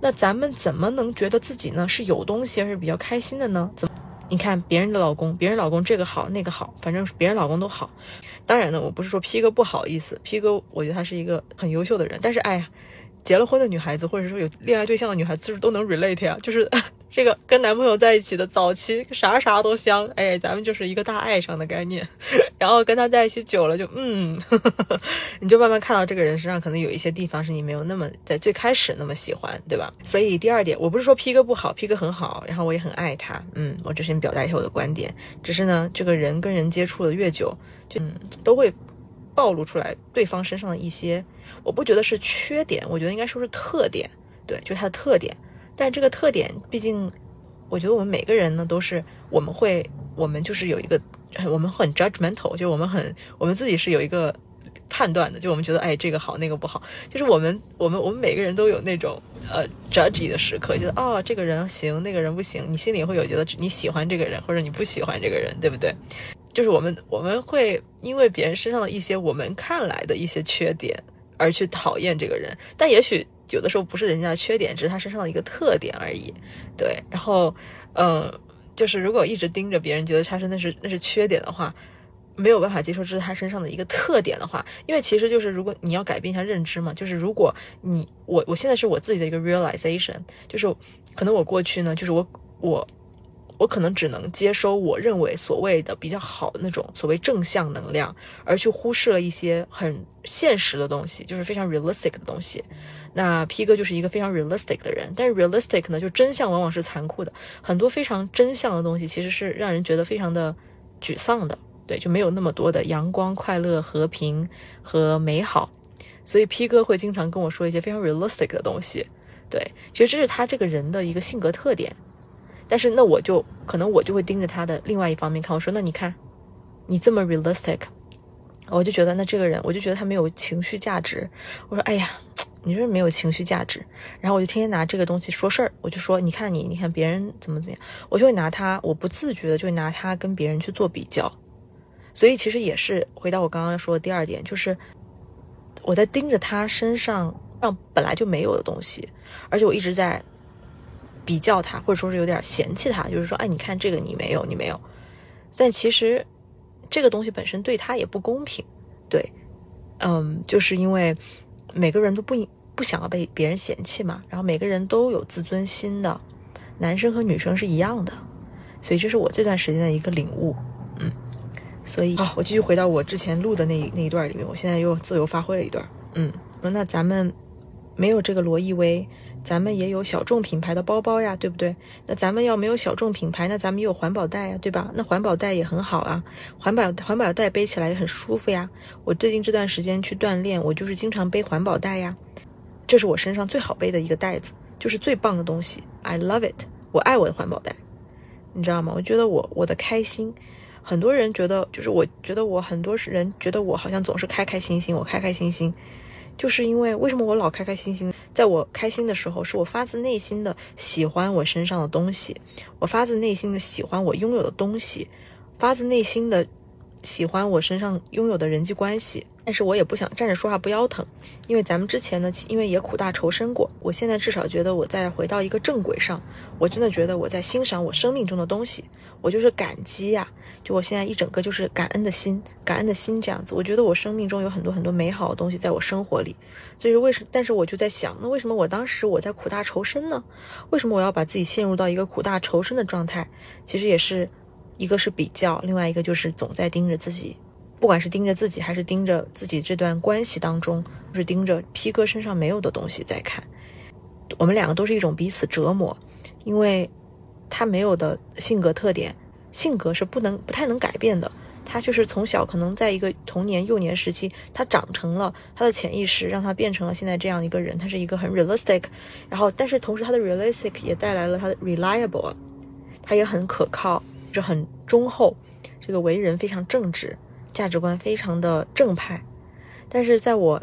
那咱们怎么能觉得自己呢是有东西而是比较开心的呢？怎么？你看别人的老公，别人老公这个好那个好，反正别人老公都好。当然呢，我不是说 P 哥不好意思，P 哥我觉得他是一个很优秀的人，但是哎呀。结了婚的女孩子，或者说有恋爱对象的女孩子，是不是都能 relate 呀？就是这个跟男朋友在一起的早期，啥啥都香，哎，咱们就是一个大爱上的概念。然后跟他在一起久了，就嗯呵呵，你就慢慢看到这个人身上可能有一些地方是你没有那么在最开始那么喜欢，对吧？所以第二点，我不是说 P 哥不好，P 哥很好，然后我也很爱他，嗯，我只是表达一下我的观点。只是呢，这个人跟人接触的越久，就都会。暴露出来对方身上的一些，我不觉得是缺点，我觉得应该说是特点，对，就他的特点。但这个特点，毕竟，我觉得我们每个人呢，都是我们会，我们就是有一个，我们很 judgmental，就我们很，我们自己是有一个判断的，就我们觉得，哎，这个好，那个不好，就是我们，我们，我们每个人都有那种呃 judge 的时刻，觉得哦，这个人行，那个人不行，你心里会有觉得你喜欢这个人，或者你不喜欢这个人，对不对？就是我们我们会因为别人身上的一些我们看来的一些缺点而去讨厌这个人，但也许有的时候不是人家的缺点，只是他身上的一个特点而已。对，然后，嗯，就是如果一直盯着别人，觉得他是那是那是缺点的话，没有办法接受这是他身上的一个特点的话，因为其实就是如果你要改变一下认知嘛，就是如果你我我现在是我自己的一个 realization，就是可能我过去呢，就是我我。我可能只能接收我认为所谓的比较好的那种所谓正向能量，而去忽视了一些很现实的东西，就是非常 realistic 的东西。那 P 哥就是一个非常 realistic 的人，但是 realistic 呢，就真相往往是残酷的，很多非常真相的东西其实是让人觉得非常的沮丧的，对，就没有那么多的阳光、快乐、和平和美好。所以 P 哥会经常跟我说一些非常 realistic 的东西，对，其实这是他这个人的一个性格特点。但是那我就可能我就会盯着他的另外一方面看，我说那你看，你这么 realistic，我就觉得那这个人，我就觉得他没有情绪价值。我说哎呀。你是没有情绪价值，然后我就天天拿这个东西说事儿，我就说，你看你，你看别人怎么怎么样，我就会拿他，我不自觉的就会拿他跟别人去做比较，所以其实也是回到我刚刚说的第二点，就是我在盯着他身上让本来就没有的东西，而且我一直在比较他，或者说是有点嫌弃他，就是说，哎，你看这个你没有，你没有，但其实这个东西本身对他也不公平，对，嗯，就是因为。每个人都不不想要被别人嫌弃嘛，然后每个人都有自尊心的，男生和女生是一样的，所以这是我这段时间的一个领悟，嗯，所以啊，我继续回到我之前录的那那一段里面，我现在又自由发挥了一段，嗯，那咱们没有这个罗意威。咱们也有小众品牌的包包呀，对不对？那咱们要没有小众品牌，那咱们也有环保袋呀，对吧？那环保袋也很好啊，环保环保袋背起来也很舒服呀。我最近这段时间去锻炼，我就是经常背环保袋呀。这是我身上最好背的一个袋子，就是最棒的东西。I love it，我爱我的环保袋，你知道吗？我觉得我我的开心，很多人觉得就是我觉得我很多人觉得我好像总是开开心心，我开开心心。就是因为为什么我老开开心心？在我开心的时候，是我发自内心的喜欢我身上的东西，我发自内心的喜欢我拥有的东西，发自内心的喜欢我身上拥有的人际关系。但是我也不想站着说话不腰疼，因为咱们之前呢，因为也苦大仇深过，我现在至少觉得我在回到一个正轨上，我真的觉得我在欣赏我生命中的东西，我就是感激呀，就我现在一整个就是感恩的心，感恩的心这样子，我觉得我生命中有很多很多美好的东西在我生活里，这是为什？但是我就在想，那为什么我当时我在苦大仇深呢？为什么我要把自己陷入到一个苦大仇深的状态？其实也是一个是比较，另外一个就是总在盯着自己。不管是盯着自己，还是盯着自己这段关系当中，就是盯着 P 哥身上没有的东西在看，我们两个都是一种彼此折磨，因为他没有的性格特点，性格是不能不太能改变的。他就是从小可能在一个童年幼年时期，他长成了他的潜意识，让他变成了现在这样一个人。他是一个很 realistic，然后但是同时他的 realistic 也带来了他的 reliable，他也很可靠，就很忠厚，这个为人非常正直。价值观非常的正派，但是在我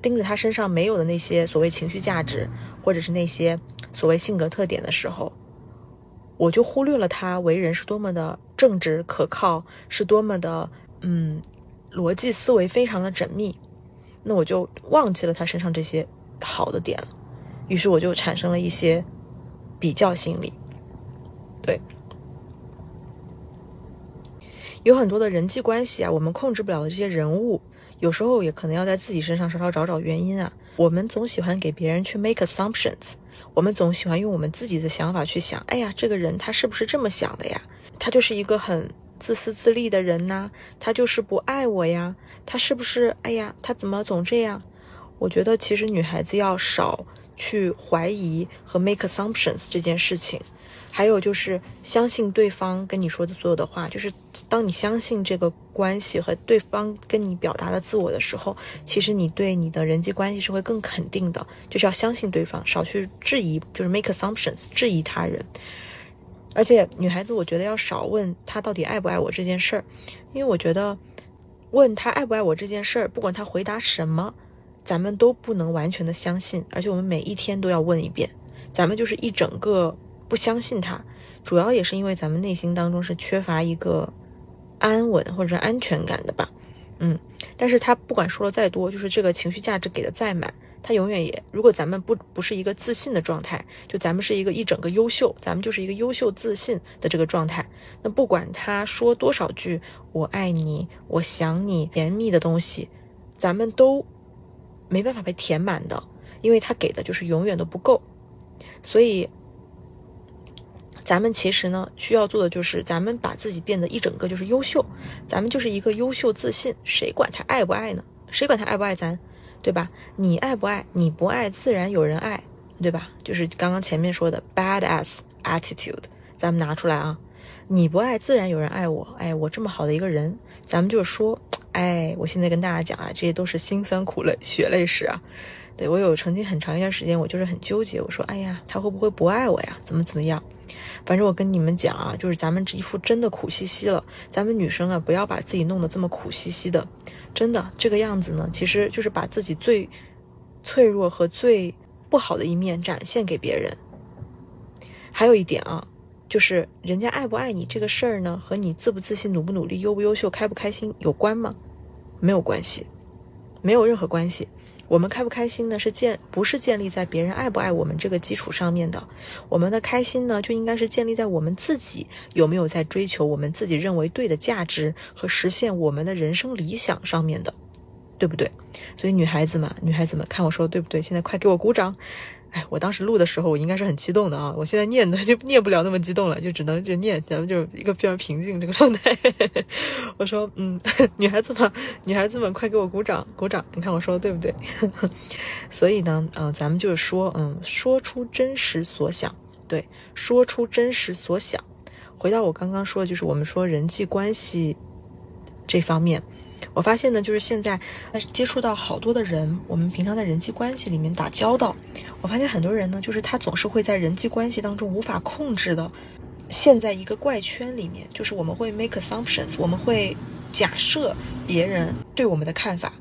盯着他身上没有的那些所谓情绪价值，或者是那些所谓性格特点的时候，我就忽略了他为人是多么的正直可靠，是多么的嗯逻辑思维非常的缜密，那我就忘记了他身上这些好的点了，于是我就产生了一些比较心理，对。有很多的人际关系啊，我们控制不了的这些人物，有时候也可能要在自己身上稍稍找找原因啊。我们总喜欢给别人去 make assumptions，我们总喜欢用我们自己的想法去想，哎呀，这个人他是不是这么想的呀？他就是一个很自私自利的人呐，他就是不爱我呀，他是不是？哎呀，他怎么总这样？我觉得其实女孩子要少去怀疑和 make assumptions 这件事情。还有就是相信对方跟你说的所有的话，就是 当你相信这个关系和对方跟你表达的自我的时候，其实你对你的人际关系是会更肯定的。就是要相信对方，少去质疑，就是 make assumptions，质疑他人。而且女孩子，我觉得要少问他到底爱不爱我这件事儿，因为我觉得问他爱不爱我这件事儿，不管他回答什么，咱们都不能完全的相信，而且我们每一天都要问一遍，咱们就是一整个。不相信他，主要也是因为咱们内心当中是缺乏一个安稳或者安全感的吧，嗯。但是他不管说了再多，就是这个情绪价值给的再满，他永远也，如果咱们不不是一个自信的状态，就咱们是一个一整个优秀，咱们就是一个优秀自信的这个状态，那不管他说多少句我爱你，我想你，甜蜜的东西，咱们都没办法被填满的，因为他给的就是永远都不够，所以。咱们其实呢，需要做的就是咱们把自己变得一整个就是优秀，咱们就是一个优秀自信，谁管他爱不爱呢？谁管他爱不爱咱，对吧？你爱不爱？你不爱，自然有人爱，对吧？就是刚刚前面说的 badass attitude，咱们拿出来啊。你不爱，自然有人爱我。哎，我这么好的一个人，咱们就说，哎，我现在跟大家讲啊，这些都是辛酸苦泪、血泪史啊。对我有曾经很长一段时间，我就是很纠结，我说，哎呀，他会不会不爱我呀？怎么怎么样？反正我跟你们讲啊，就是咱们这一副真的苦兮兮了。咱们女生啊，不要把自己弄得这么苦兮兮的，真的这个样子呢，其实就是把自己最脆弱和最不好的一面展现给别人。还有一点啊。就是人家爱不爱你这个事儿呢，和你自不自信、努不努力、优不优秀、开不开心有关吗？没有关系，没有任何关系。我们开不开心呢，是建不是建立在别人爱不爱我们这个基础上面的。我们的开心呢，就应该是建立在我们自己有没有在追求我们自己认为对的价值和实现我们的人生理想上面的，对不对？所以女孩子们，女孩子们，看我说的对不对？现在快给我鼓掌！哎，我当时录的时候，我应该是很激动的啊！我现在念的就念不了那么激动了，就只能就念，咱们就一个非常平静这个状态。我说，嗯，女孩子们，女孩子们，快给我鼓掌，鼓掌！你看我说的对不对？所以呢，嗯，咱们就是说，嗯，说出真实所想，对，说出真实所想。回到我刚刚说的，就是我们说人际关系这方面。我发现呢，就是现在接触到好多的人，我们平常在人际关系里面打交道，我发现很多人呢，就是他总是会在人际关系当中无法控制的，陷在一个怪圈里面，就是我们会 make assumptions，我们会假设别人对我们的看法。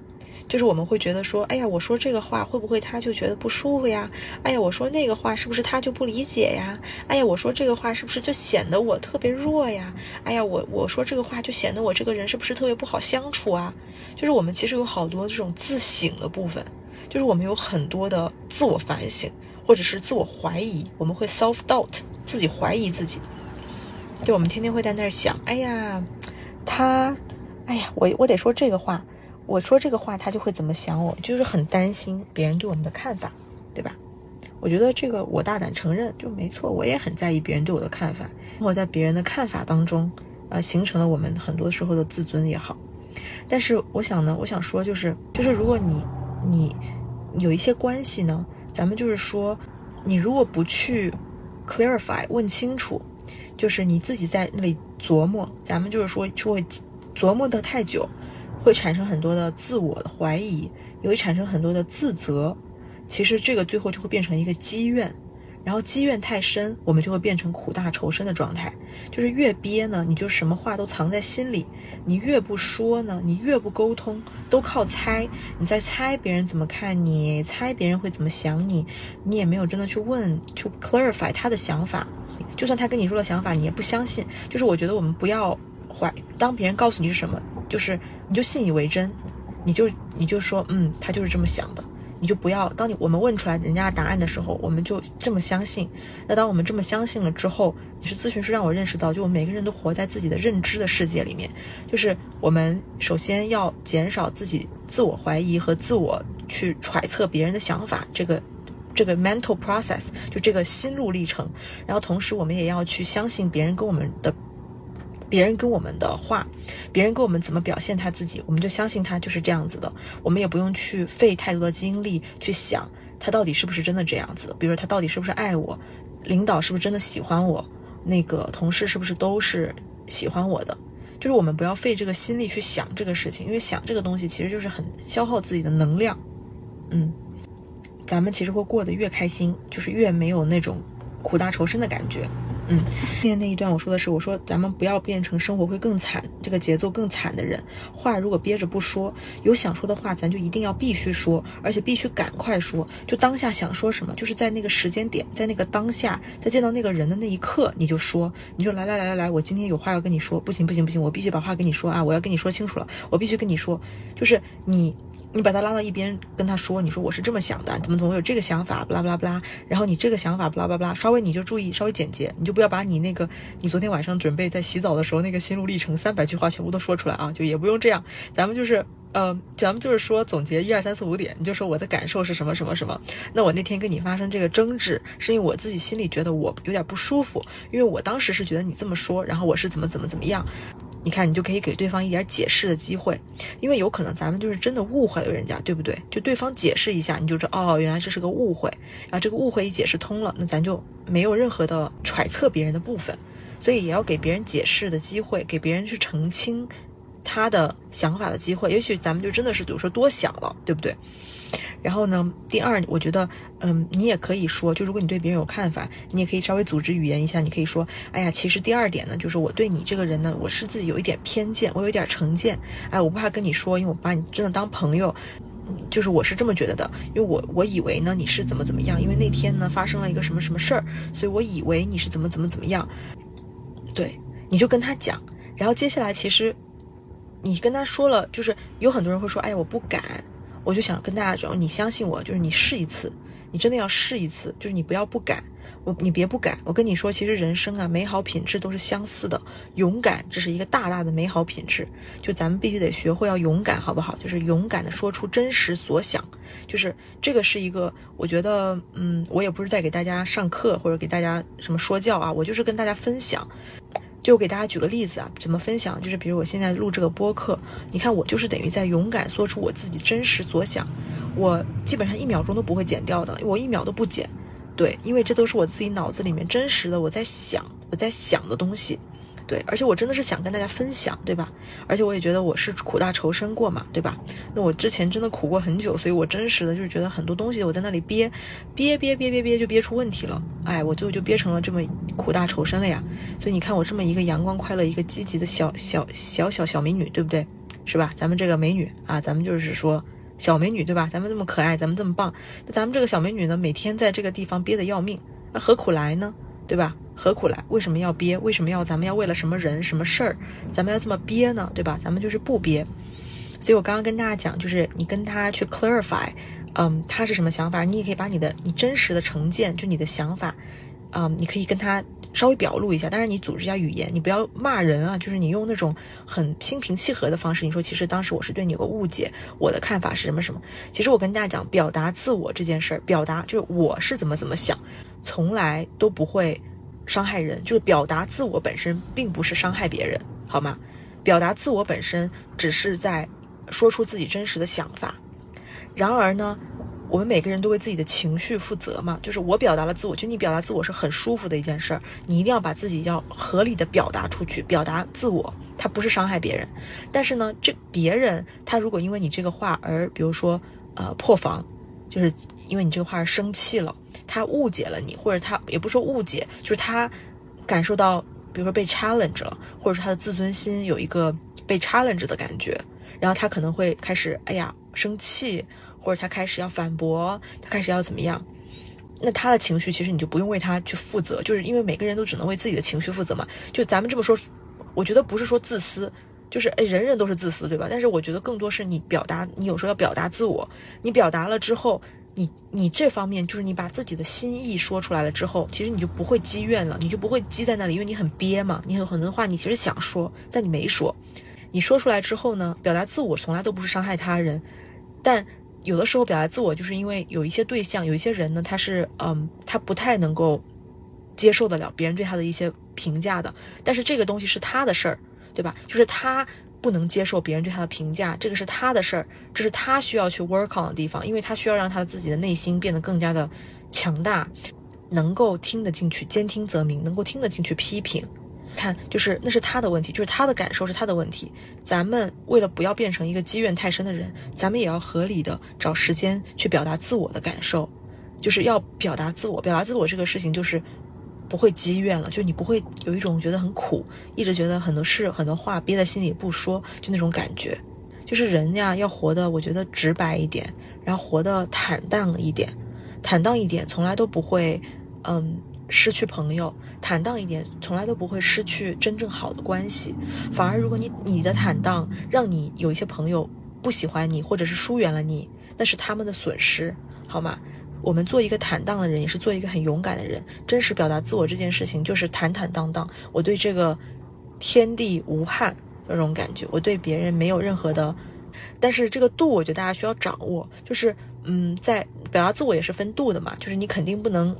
就是我们会觉得说，哎呀，我说这个话会不会他就觉得不舒服呀？哎呀，我说那个话是不是他就不理解呀？哎呀，我说这个话是不是就显得我特别弱呀？哎呀，我我说这个话就显得我这个人是不是特别不好相处啊？就是我们其实有好多这种自省的部分，就是我们有很多的自我反省或者是自我怀疑，我们会 self doubt 自己怀疑自己，就我们天天会在那儿想，哎呀，他，哎呀，我我得说这个话。我说这个话，他就会怎么想我？就是很担心别人对我们的看法，对吧？我觉得这个我大胆承认，就没错。我也很在意别人对我的看法。我在别人的看法当中，呃，形成了我们很多时候的自尊也好。但是我想呢，我想说就是，就是如果你你有一些关系呢，咱们就是说，你如果不去 clarify 问清楚，就是你自己在那里琢磨，咱们就是说就会琢磨的太久。会产生很多的自我怀疑，也会产生很多的自责。其实这个最后就会变成一个积怨，然后积怨太深，我们就会变成苦大仇深的状态。就是越憋呢，你就什么话都藏在心里；你越不说呢，你越不沟通，都靠猜。你在猜别人怎么看你，猜别人会怎么想你，你也没有真的去问，去 clarify 他的想法。就算他跟你说了想法，你也不相信。就是我觉得我们不要怀，当别人告诉你是什么。就是你就信以为真，你就你就说嗯，他就是这么想的，你就不要当你我们问出来人家答案的时候，我们就这么相信。那当我们这么相信了之后，其实咨询师让我认识到，就我们每个人都活在自己的认知的世界里面。就是我们首先要减少自己自我怀疑和自我去揣测别人的想法，这个这个 mental process 就这个心路历程。然后同时我们也要去相信别人跟我们的。别人跟我们的话，别人跟我们怎么表现他自己，我们就相信他就是这样子的。我们也不用去费太多的精力去想他到底是不是真的这样子。比如说他到底是不是爱我，领导是不是真的喜欢我，那个同事是不是都是喜欢我的？就是我们不要费这个心力去想这个事情，因为想这个东西其实就是很消耗自己的能量。嗯，咱们其实会过得越开心，就是越没有那种苦大仇深的感觉。嗯，面那一段我说的是，我说咱们不要变成生活会更惨，这个节奏更惨的人。话如果憋着不说，有想说的话，咱就一定要必须说，而且必须赶快说。就当下想说什么，就是在那个时间点，在那个当下，在见到那个人的那一刻，你就说，你就来来来来来，我今天有话要跟你说，不行不行不行，我必须把话跟你说啊，我要跟你说清楚了，我必须跟你说，就是你。你把他拉到一边，跟他说：“你说我是这么想的，怎么怎么有这个想法，不拉不拉不拉。然后你这个想法，不拉不拉不拉，稍微你就注意，稍微简洁，你就不要把你那个你昨天晚上准备在洗澡的时候那个心路历程三百句话全部都说出来啊，就也不用这样。咱们就是呃，咱们就是说总结一二三四五点，你就说我的感受是什么什么什么。那我那天跟你发生这个争执，是因为我自己心里觉得我有点不舒服，因为我当时是觉得你这么说，然后我是怎么怎么怎么样。你看，你就可以给对方一点解释的机会，因为有可能咱们就是真的误会了人家，对不对？就对方解释一下，你就知道哦，原来这是个误会。然后这个误会一解释通了，那咱就没有任何的揣测别人的部分，所以也要给别人解释的机会，给别人去澄清。他的想法的机会，也许咱们就真的是，比如说多想了，对不对？然后呢，第二，我觉得，嗯，你也可以说，就如果你对别人有看法，你也可以稍微组织语言一下，你可以说，哎呀，其实第二点呢，就是我对你这个人呢，我是自己有一点偏见，我有点成见，哎，我不怕跟你说，因为我把你真的当朋友，就是我是这么觉得的，因为我我以为呢你是怎么怎么样，因为那天呢发生了一个什么什么事儿，所以我以为你是怎么怎么怎么样，对，你就跟他讲，然后接下来其实。你跟他说了，就是有很多人会说，哎，我不敢。我就想跟大家讲，你相信我，就是你试一次，你真的要试一次，就是你不要不敢，我你别不敢。我跟你说，其实人生啊，美好品质都是相似的，勇敢这是一个大大的美好品质，就咱们必须得学会要勇敢，好不好？就是勇敢的说出真实所想，就是这个是一个，我觉得，嗯，我也不是在给大家上课或者给大家什么说教啊，我就是跟大家分享。就给大家举个例子啊，怎么分享？就是比如我现在录这个播客，你看我就是等于在勇敢说出我自己真实所想，我基本上一秒钟都不会剪掉的，我一秒都不剪，对，因为这都是我自己脑子里面真实的我在想我在想的东西。对，而且我真的是想跟大家分享，对吧？而且我也觉得我是苦大仇深过嘛，对吧？那我之前真的苦过很久，所以我真实的就是觉得很多东西我在那里憋，憋憋憋憋憋就憋出问题了，哎，我最后就憋成了这么苦大仇深了呀。所以你看我这么一个阳光快乐、一个积极的小小小小小美女，对不对？是吧？咱们这个美女啊，咱们就是说小美女，对吧？咱们这么可爱，咱们这么棒，那咱们这个小美女呢，每天在这个地方憋得要命，那何苦来呢？对吧？何苦来？为什么要憋？为什么要咱们要为了什么人、什么事儿，咱们要这么憋呢？对吧？咱们就是不憋。所以我刚刚跟大家讲，就是你跟他去 clarify，嗯，他是什么想法，你也可以把你的你真实的成见，就你的想法，嗯，你可以跟他稍微表露一下。但是，你组织一下语言，你不要骂人啊，就是你用那种很心平气和的方式，你说其实当时我是对你有个误解，我的看法是什么什么。其实我跟大家讲，表达自我这件事儿，表达就是我是怎么怎么想。从来都不会伤害人，就是表达自我本身并不是伤害别人，好吗？表达自我本身只是在说出自己真实的想法。然而呢，我们每个人都为自己的情绪负责嘛，就是我表达了自我，就你表达自我是很舒服的一件事儿，你一定要把自己要合理的表达出去，表达自我，它不是伤害别人。但是呢，这别人他如果因为你这个话而，比如说呃破防，就是因为你这个话而生气了。他误解了你，或者他也不说误解，就是他感受到，比如说被 challenge 了，或者说他的自尊心有一个被 challenge 的感觉，然后他可能会开始，哎呀，生气，或者他开始要反驳，他开始要怎么样？那他的情绪其实你就不用为他去负责，就是因为每个人都只能为自己的情绪负责嘛。就咱们这么说，我觉得不是说自私，就是哎，人人都是自私，对吧？但是我觉得更多是你表达，你有时候要表达自我，你表达了之后。你你这方面就是你把自己的心意说出来了之后，其实你就不会积怨了，你就不会积在那里，因为你很憋嘛，你有很多话你其实想说，但你没说。你说出来之后呢，表达自我从来都不是伤害他人，但有的时候表达自我就是因为有一些对象，有一些人呢，他是嗯，他不太能够接受得了别人对他的一些评价的，但是这个东西是他的事儿，对吧？就是他。不能接受别人对他的评价，这个是他的事儿，这是他需要去 work on 的地方，因为他需要让他自己的内心变得更加的强大，能够听得进去，兼听则明，能够听得进去批评。看，就是那是他的问题，就是他的感受是他的问题。咱们为了不要变成一个积怨太深的人，咱们也要合理的找时间去表达自我的感受，就是要表达自我，表达自我这个事情就是。不会积怨了，就你不会有一种觉得很苦，一直觉得很多事、很多话憋在心里不说，就那种感觉。就是人呀，要活的，我觉得直白一点，然后活得坦荡一点，坦荡一点，从来都不会，嗯，失去朋友；坦荡一点，从来都不会失去真正好的关系。反而，如果你你的坦荡让你有一些朋友不喜欢你，或者是疏远了你，那是他们的损失，好吗？我们做一个坦荡的人，也是做一个很勇敢的人。真实表达自我这件事情，就是坦坦荡荡。我对这个天地无憾那种感觉，我对别人没有任何的但是这个度，我觉得大家需要掌握，就是嗯，在表达自我也是分度的嘛，就是你肯定不能，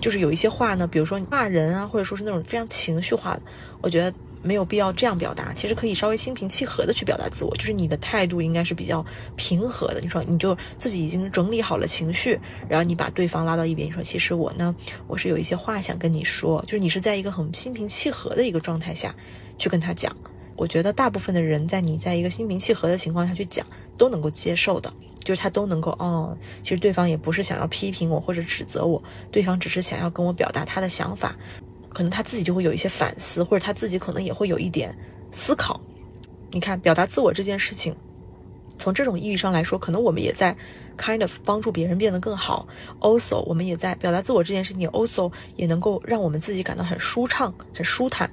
就是有一些话呢，比如说骂人啊，或者说是那种非常情绪化的，我觉得。没有必要这样表达，其实可以稍微心平气和的去表达自我，就是你的态度应该是比较平和的。你说你就自己已经整理好了情绪，然后你把对方拉到一边，你说其实我呢，我是有一些话想跟你说，就是你是在一个很心平气和的一个状态下去跟他讲。我觉得大部分的人在你在一个心平气和的情况下去讲，都能够接受的，就是他都能够哦，其实对方也不是想要批评我或者指责我，对方只是想要跟我表达他的想法。可能他自己就会有一些反思，或者他自己可能也会有一点思考。你看，表达自我这件事情，从这种意义上来说，可能我们也在 kind of 帮助别人变得更好。Also，我们也在表达自我这件事情，also 也能够让我们自己感到很舒畅、很舒坦。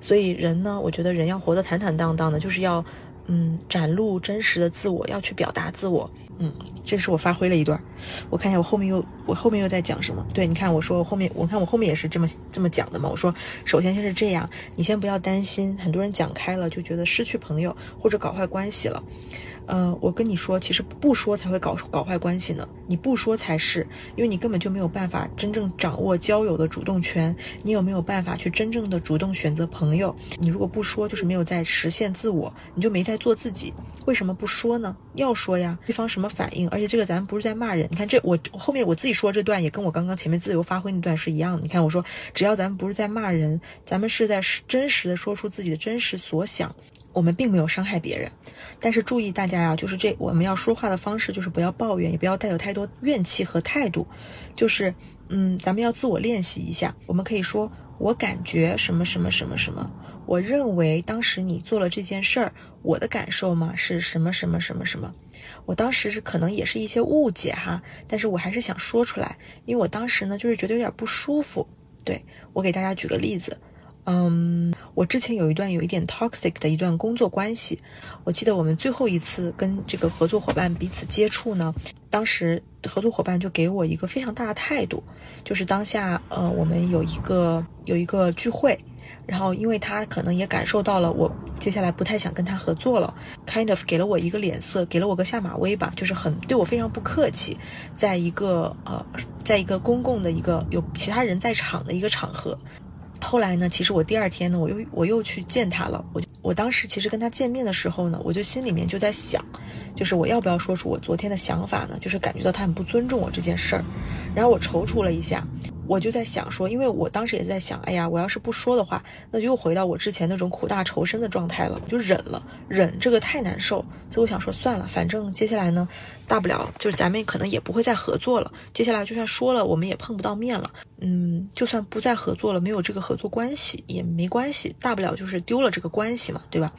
所以人呢，我觉得人要活得坦坦荡荡的，就是要。嗯，展露真实的自我，要去表达自我。嗯，这是我发挥了一段。我看一下，我后面又我后面又在讲什么？对，你看，我说我后面，我看我后面也是这么这么讲的嘛。我说，首先先是这样，你先不要担心，很多人讲开了就觉得失去朋友或者搞坏关系了。嗯，我跟你说，其实不说才会搞搞坏关系呢。你不说才是，因为你根本就没有办法真正掌握交友的主动权。你有没有办法去真正的主动选择朋友？你如果不说，就是没有在实现自我，你就没在做自己。为什么不说呢？要说呀，对方什么反应？而且这个咱们不是在骂人。你看这我后面我自己说这段也跟我刚刚前面自由发挥那段是一样的。你看我说，只要咱们不是在骂人，咱们是在真实的说出自己的真实所想，我们并没有伤害别人。但是注意大家呀，就是这我们要说话的方式，就是不要抱怨，也不要带有太多怨气和态度。就是，嗯，咱们要自我练习一下。我们可以说，我感觉什么什么什么什么，我认为当时你做了这件事儿，我的感受嘛是什么什么什么什么。我当时是可能也是一些误解哈，但是我还是想说出来，因为我当时呢就是觉得有点不舒服。对我给大家举个例子。嗯，我之前有一段有一点 toxic 的一段工作关系。我记得我们最后一次跟这个合作伙伴彼此接触呢，当时合作伙伴就给我一个非常大的态度，就是当下呃我们有一个有一个聚会，然后因为他可能也感受到了我接下来不太想跟他合作了，kind of 给了我一个脸色，给了我个下马威吧，就是很对我非常不客气，在一个呃在一个公共的一个有其他人在场的一个场合。后来呢？其实我第二天呢，我又我又去见他了。我我当时其实跟他见面的时候呢，我就心里面就在想，就是我要不要说出我昨天的想法呢？就是感觉到他很不尊重我这件事儿。然后我踌躇了一下，我就在想说，因为我当时也在想，哎呀，我要是不说的话，那就又回到我之前那种苦大仇深的状态了，就忍了，忍这个太难受。所以我想说，算了，反正接下来呢，大不了就是咱们可能也不会再合作了。接下来就算说了，我们也碰不到面了。嗯，就算不再合作了，没有这个合作关系也没关系，大不了就是丢了这个关系嘛，对吧？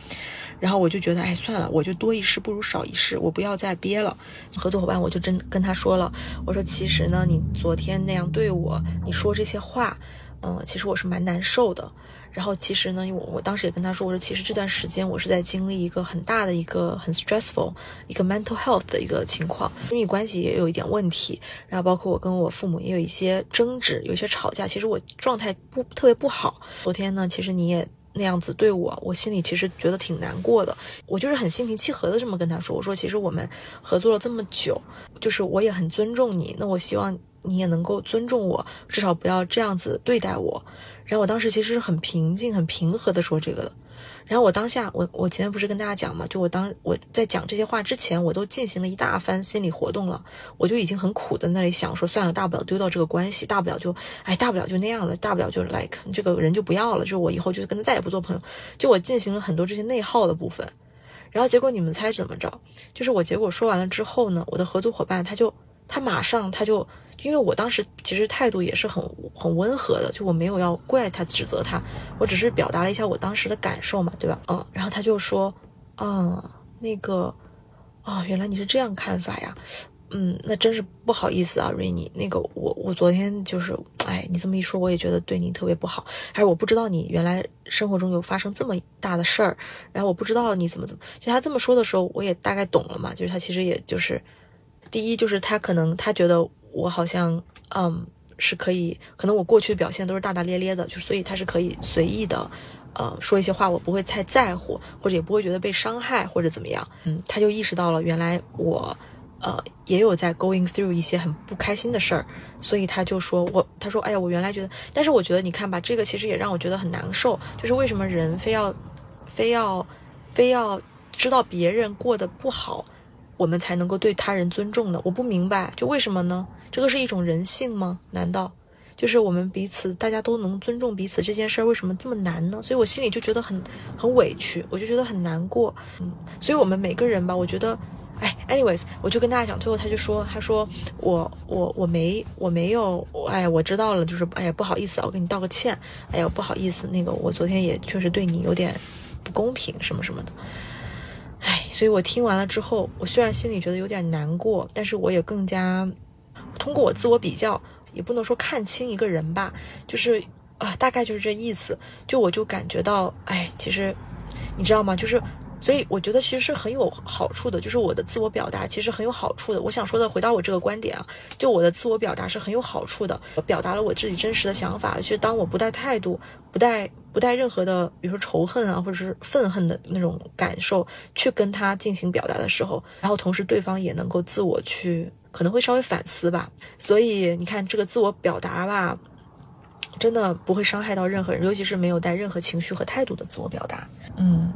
然后我就觉得，哎，算了，我就多一事不如少一事，我不要再憋了。合作伙伴，我就真跟他说了，我说其实呢，你昨天那样对我，你说这些话，嗯，其实我是蛮难受的。然后其实呢，因为我我当时也跟他说，我说其实这段时间我是在经历一个很大的一个很 stressful 一个 mental health 的一个情况，亲密关系也有一点问题，然后包括我跟我父母也有一些争执，有一些吵架，其实我状态不特别不好。昨天呢，其实你也那样子对我，我心里其实觉得挺难过的。我就是很心平气和的这么跟他说，我说其实我们合作了这么久，就是我也很尊重你，那我希望你也能够尊重我，至少不要这样子对待我。然后我当时其实是很平静、很平和的说这个的。然后我当下，我我前面不是跟大家讲嘛，就我当我在讲这些话之前，我都进行了一大番心理活动了。我就已经很苦的那里想说，算了，大不了丢掉这个关系，大不了就哎，大不了就那样了，大不了就 like 这个人就不要了，就我以后就跟他再也不做朋友。就我进行了很多这些内耗的部分。然后结果你们猜怎么着？就是我结果说完了之后呢，我的合作伙伴他就他马上他就。因为我当时其实态度也是很很温和的，就我没有要怪他、指责他，我只是表达了一下我当时的感受嘛，对吧？嗯，然后他就说，啊，那个，啊，原来你是这样看法呀，嗯，那真是不好意思啊，瑞妮，那个我我昨天就是，哎，你这么一说，我也觉得对你特别不好，还是我不知道你原来生活中有发生这么大的事儿，然后我不知道你怎么怎么，就他这么说的时候，我也大概懂了嘛，就是他其实也就是，第一就是他可能他觉得。我好像，嗯，是可以，可能我过去表现都是大大咧咧的，就所以他是可以随意的，呃，说一些话我不会太在乎，或者也不会觉得被伤害或者怎么样。嗯，他就意识到了原来我，呃，也有在 going through 一些很不开心的事儿，所以他就说我，他说，哎呀，我原来觉得，但是我觉得你看吧，这个其实也让我觉得很难受，就是为什么人非要，非要，非要知道别人过得不好，我们才能够对他人尊重呢？我不明白，就为什么呢？这个是一种人性吗？难道？就是我们彼此，大家都能尊重彼此这件事儿，为什么这么难呢？所以我心里就觉得很很委屈，我就觉得很难过。嗯，所以我们每个人吧，我觉得，哎，anyways，我就跟大家讲，最后他就说，他说我我我没我没有，哎，我知道了，就是哎呀不好意思，我给你道个歉，哎呀不好意思，那个我昨天也确实对你有点不公平什么什么的，所以我听完了之后，我虽然心里觉得有点难过，但是我也更加通过我自我比较。也不能说看清一个人吧，就是啊，大概就是这意思。就我就感觉到，哎，其实你知道吗？就是，所以我觉得其实是很有好处的。就是我的自我表达其实很有好处的。我想说的，回到我这个观点啊，就我的自我表达是很有好处的。我表达了我自己真实的想法。其实当我不带态度，不带不带任何的，比如说仇恨啊，或者是愤恨的那种感受，去跟他进行表达的时候，然后同时对方也能够自我去。可能会稍微反思吧，所以你看这个自我表达吧，真的不会伤害到任何人，尤其是没有带任何情绪和态度的自我表达。嗯。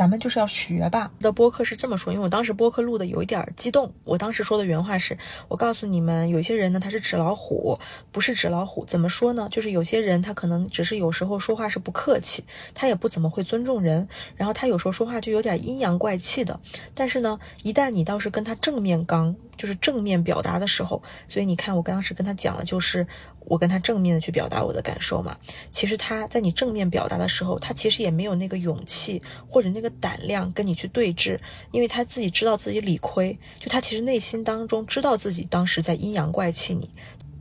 咱们就是要学吧。的播客是这么说，因为我当时播客录的有一点激动。我当时说的原话是：我告诉你们，有些人呢他是纸老虎，不是纸老虎。怎么说呢？就是有些人他可能只是有时候说话是不客气，他也不怎么会尊重人，然后他有时候说话就有点阴阳怪气的。但是呢，一旦你倒是跟他正面刚，就是正面表达的时候，所以你看我当时跟他讲的就是。我跟他正面的去表达我的感受嘛，其实他在你正面表达的时候，他其实也没有那个勇气或者那个胆量跟你去对峙，因为他自己知道自己理亏，就他其实内心当中知道自己当时在阴阳怪气你，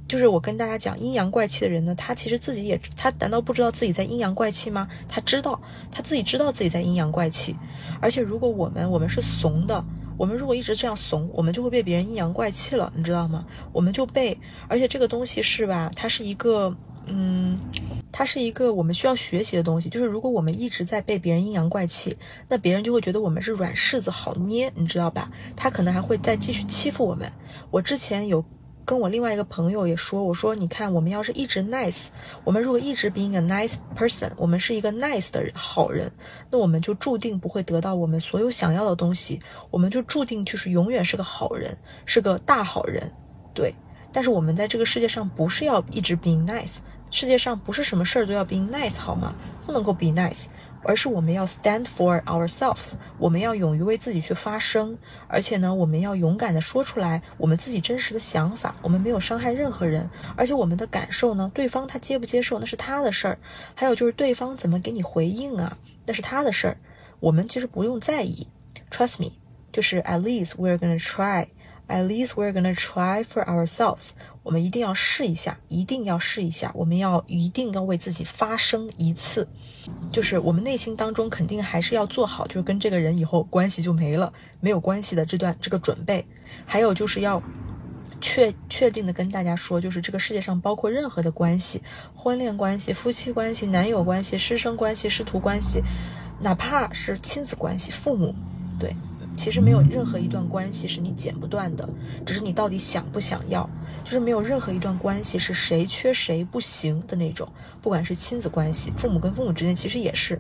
就是我跟大家讲阴阳怪气的人呢，他其实自己也他难道不知道自己在阴阳怪气吗？他知道，他自己知道自己在阴阳怪气，而且如果我们我们是怂的。我们如果一直这样怂，我们就会被别人阴阳怪气了，你知道吗？我们就被，而且这个东西是吧？它是一个，嗯，它是一个我们需要学习的东西。就是如果我们一直在被别人阴阳怪气，那别人就会觉得我们是软柿子好捏，你知道吧？他可能还会再继续欺负我们。我之前有。跟我另外一个朋友也说，我说你看，我们要是一直 nice，我们如果一直 being a nice person，我们是一个 nice 的人，好人，那我们就注定不会得到我们所有想要的东西，我们就注定就是永远是个好人，是个大好人，对。但是我们在这个世界上不是要一直 being nice，世界上不是什么事儿都要 being nice 好吗？不能够 be nice。而是我们要 stand for ourselves，我们要勇于为自己去发声，而且呢，我们要勇敢的说出来我们自己真实的想法。我们没有伤害任何人，而且我们的感受呢，对方他接不接受那是他的事儿，还有就是对方怎么给你回应啊，那是他的事儿，我们其实不用在意。Trust me，就是 at least we're gonna try。At least we're gonna try for ourselves。我们一定要试一下，一定要试一下。我们要一定要为自己发声一次，就是我们内心当中肯定还是要做好，就是跟这个人以后关系就没了，没有关系的这段这个准备。还有就是要确确定的跟大家说，就是这个世界上包括任何的关系，婚恋关系、夫妻关系、男友关系、师生关系、师徒关系，哪怕是亲子关系、父母，对。其实没有任何一段关系是你剪不断的，只是你到底想不想要。就是没有任何一段关系是谁缺谁不行的那种，不管是亲子关系，父母跟父母之间其实也是。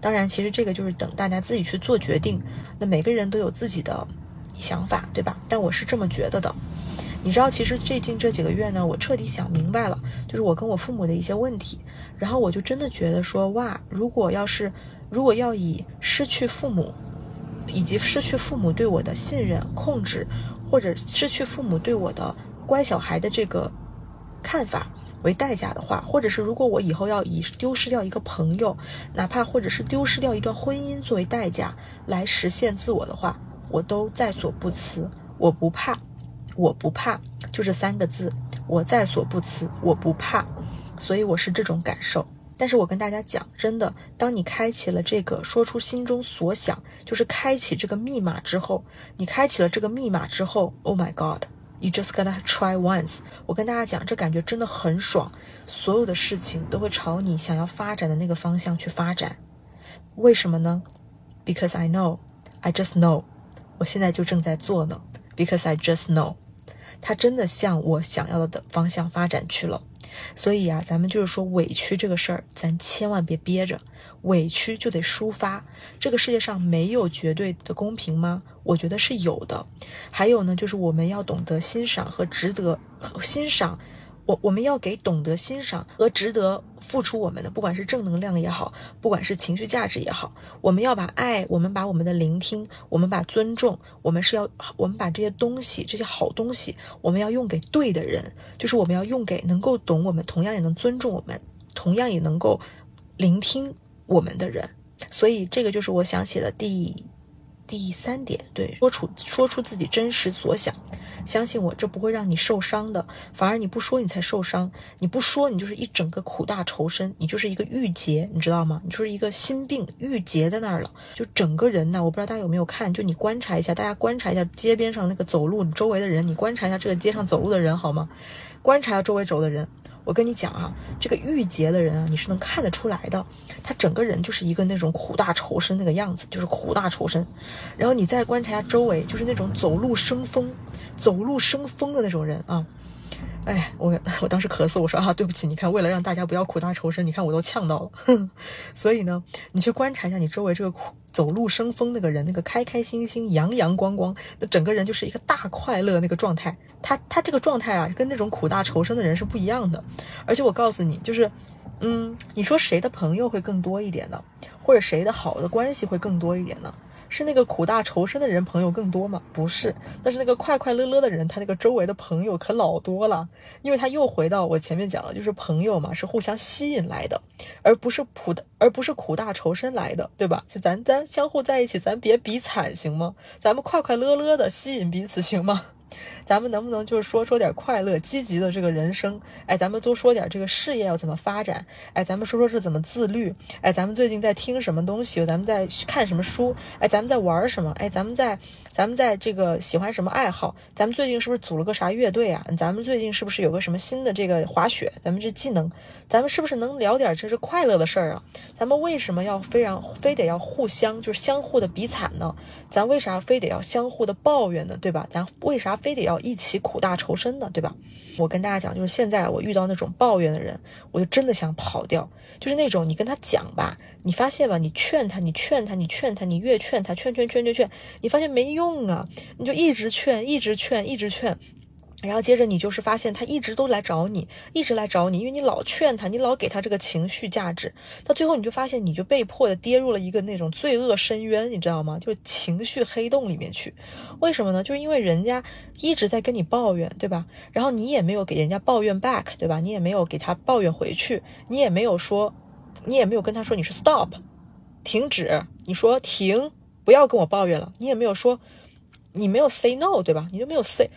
当然，其实这个就是等大家自己去做决定。那每个人都有自己的想法，对吧？但我是这么觉得的。你知道，其实最近这几个月呢，我彻底想明白了，就是我跟我父母的一些问题。然后我就真的觉得说，哇，如果要是，如果要以失去父母。以及失去父母对我的信任、控制，或者失去父母对我的乖小孩的这个看法为代价的话，或者是如果我以后要以丢失掉一个朋友，哪怕或者是丢失掉一段婚姻作为代价来实现自我的话，我都在所不辞。我不怕，我不怕，就这三个字，我在所不辞，我不怕。所以我是这种感受。但是我跟大家讲，真的，当你开启了这个说出心中所想，就是开启这个密码之后，你开启了这个密码之后，Oh my God，You just gotta try once。我跟大家讲，这感觉真的很爽，所有的事情都会朝你想要发展的那个方向去发展。为什么呢？Because I know, I just know。我现在就正在做呢。Because I just know，它真的向我想要的方向发展去了。所以啊，咱们就是说委屈这个事儿，咱千万别憋着，委屈就得抒发。这个世界上没有绝对的公平吗？我觉得是有的。还有呢，就是我们要懂得欣赏和值得欣赏。我我们要给懂得欣赏和值得付出我们的，不管是正能量也好，不管是情绪价值也好，我们要把爱，我们把我们的聆听，我们把尊重，我们是要，我们把这些东西，这些好东西，我们要用给对的人，就是我们要用给能够懂我们，同样也能尊重我们，同样也能够聆听我们的人。所以这个就是我想写的第第三点，对，说出说出自己真实所想。相信我，这不会让你受伤的，反而你不说你才受伤。你不说，你就是一整个苦大仇深，你就是一个郁结，你知道吗？你就是一个心病郁结在那儿了，就整个人呢，我不知道大家有没有看，就你观察一下，大家观察一下街边上那个走路，你周围的人，你观察一下这个街上走路的人好吗？观察下周围走的人。我跟你讲啊，这个郁结的人啊，你是能看得出来的，他整个人就是一个那种苦大仇深那个样子，就是苦大仇深。然后你再观察一下周围，就是那种走路生风、走路生风的那种人啊。哎，我我当时咳嗽，我说啊，对不起，你看，为了让大家不要苦大仇深，你看我都呛到了。所以呢，你去观察一下你周围这个苦走路生风那个人，那个开开心心、阳阳光光，那整个人就是一个大快乐那个状态。他他这个状态啊，跟那种苦大仇深的人是不一样的。而且我告诉你，就是，嗯，你说谁的朋友会更多一点呢？或者谁的好的关系会更多一点呢？是那个苦大仇深的人朋友更多吗？不是，但是那个快快乐乐的人，他那个周围的朋友可老多了。因为他又回到我前面讲的，就是朋友嘛，是互相吸引来的，而不是苦的，而不是苦大仇深来的，对吧？就咱咱相互在一起，咱别比惨行吗？咱们快快乐乐的吸引彼此行吗？咱们能不能就是说说点快乐、积极的这个人生？哎，咱们多说点这个事业要怎么发展？哎，咱们说说是怎么自律？哎，咱们最近在听什么东西？咱们在看什么书？哎，咱们在玩什么？哎，咱们在咱们在这个喜欢什么爱好？咱们最近是不是组了个啥乐队啊？咱们最近是不是有个什么新的这个滑雪？咱们这技能，咱们是不是能聊点这是快乐的事儿啊？咱们为什么要非常非得要互相就是相互的比惨呢？咱为啥非得要相互的抱怨呢？对吧？咱为啥非得要？一起苦大仇深的，对吧？我跟大家讲，就是现在我遇到那种抱怨的人，我就真的想跑掉。就是那种你跟他讲吧，你发现吧，你劝他，你劝他，你劝他，你越劝他，劝劝劝劝劝，你发现没用啊，你就一直劝，一直劝，一直劝。然后接着你就是发现他一直都来找你，一直来找你，因为你老劝他，你老给他这个情绪价值，到最后你就发现你就被迫的跌入了一个那种罪恶深渊，你知道吗？就是情绪黑洞里面去。为什么呢？就是因为人家一直在跟你抱怨，对吧？然后你也没有给人家抱怨 back，对吧？你也没有给他抱怨回去，你也没有说，你也没有跟他说你是 stop，停止，你说停，不要跟我抱怨了。你也没有说，你没有 say no，对吧？你就没有 say。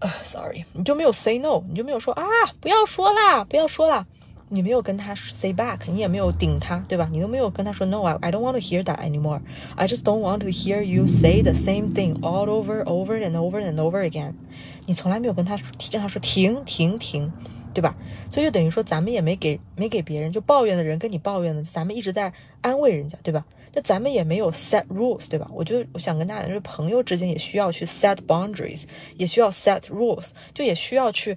呃，sorry，你就没有 say no，你就没有说啊，不要说啦，不要说啦，你没有跟他 say back，你也没有顶他，对吧？你都没有跟他说 no，I I don't want to hear that anymore，I just don't want to hear you say the same thing all over over and over and over again，你从来没有跟他让他说停停停，对吧？所以就等于说咱们也没给没给别人就抱怨的人跟你抱怨的，咱们一直在安慰人家，对吧？那咱们也没有 set rules，对吧？我就我想跟大家，就是朋友之间也需要去 set boundaries，也需要 set rules，就也需要去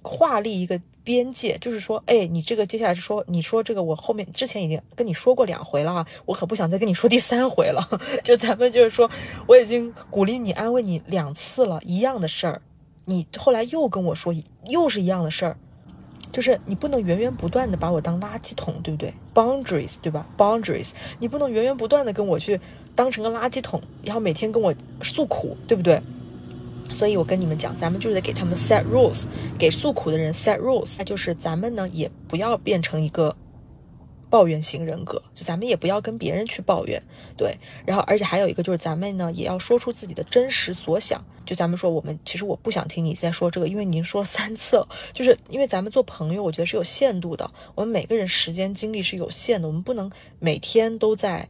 划立一个边界。就是说，哎，你这个接下来是说，你说这个我后面之前已经跟你说过两回了哈，我可不想再跟你说第三回了。就咱们就是说，我已经鼓励你、安慰你两次了，一样的事儿，你后来又跟我说，又是一样的事儿。就是你不能源源不断的把我当垃圾桶，对不对？Boundaries，对吧？Boundaries，你不能源源不断的跟我去当成个垃圾桶，然后每天跟我诉苦，对不对？所以我跟你们讲，咱们就得给他们 set rules，给诉苦的人 set rules，那就是咱们呢也不要变成一个。抱怨型人格，就咱们也不要跟别人去抱怨，对。然后，而且还有一个就是，咱们呢也要说出自己的真实所想。就咱们说，我们其实我不想听你再说这个，因为你已经说了三次了。就是因为咱们做朋友，我觉得是有限度的。我们每个人时间精力是有限的，我们不能每天都在。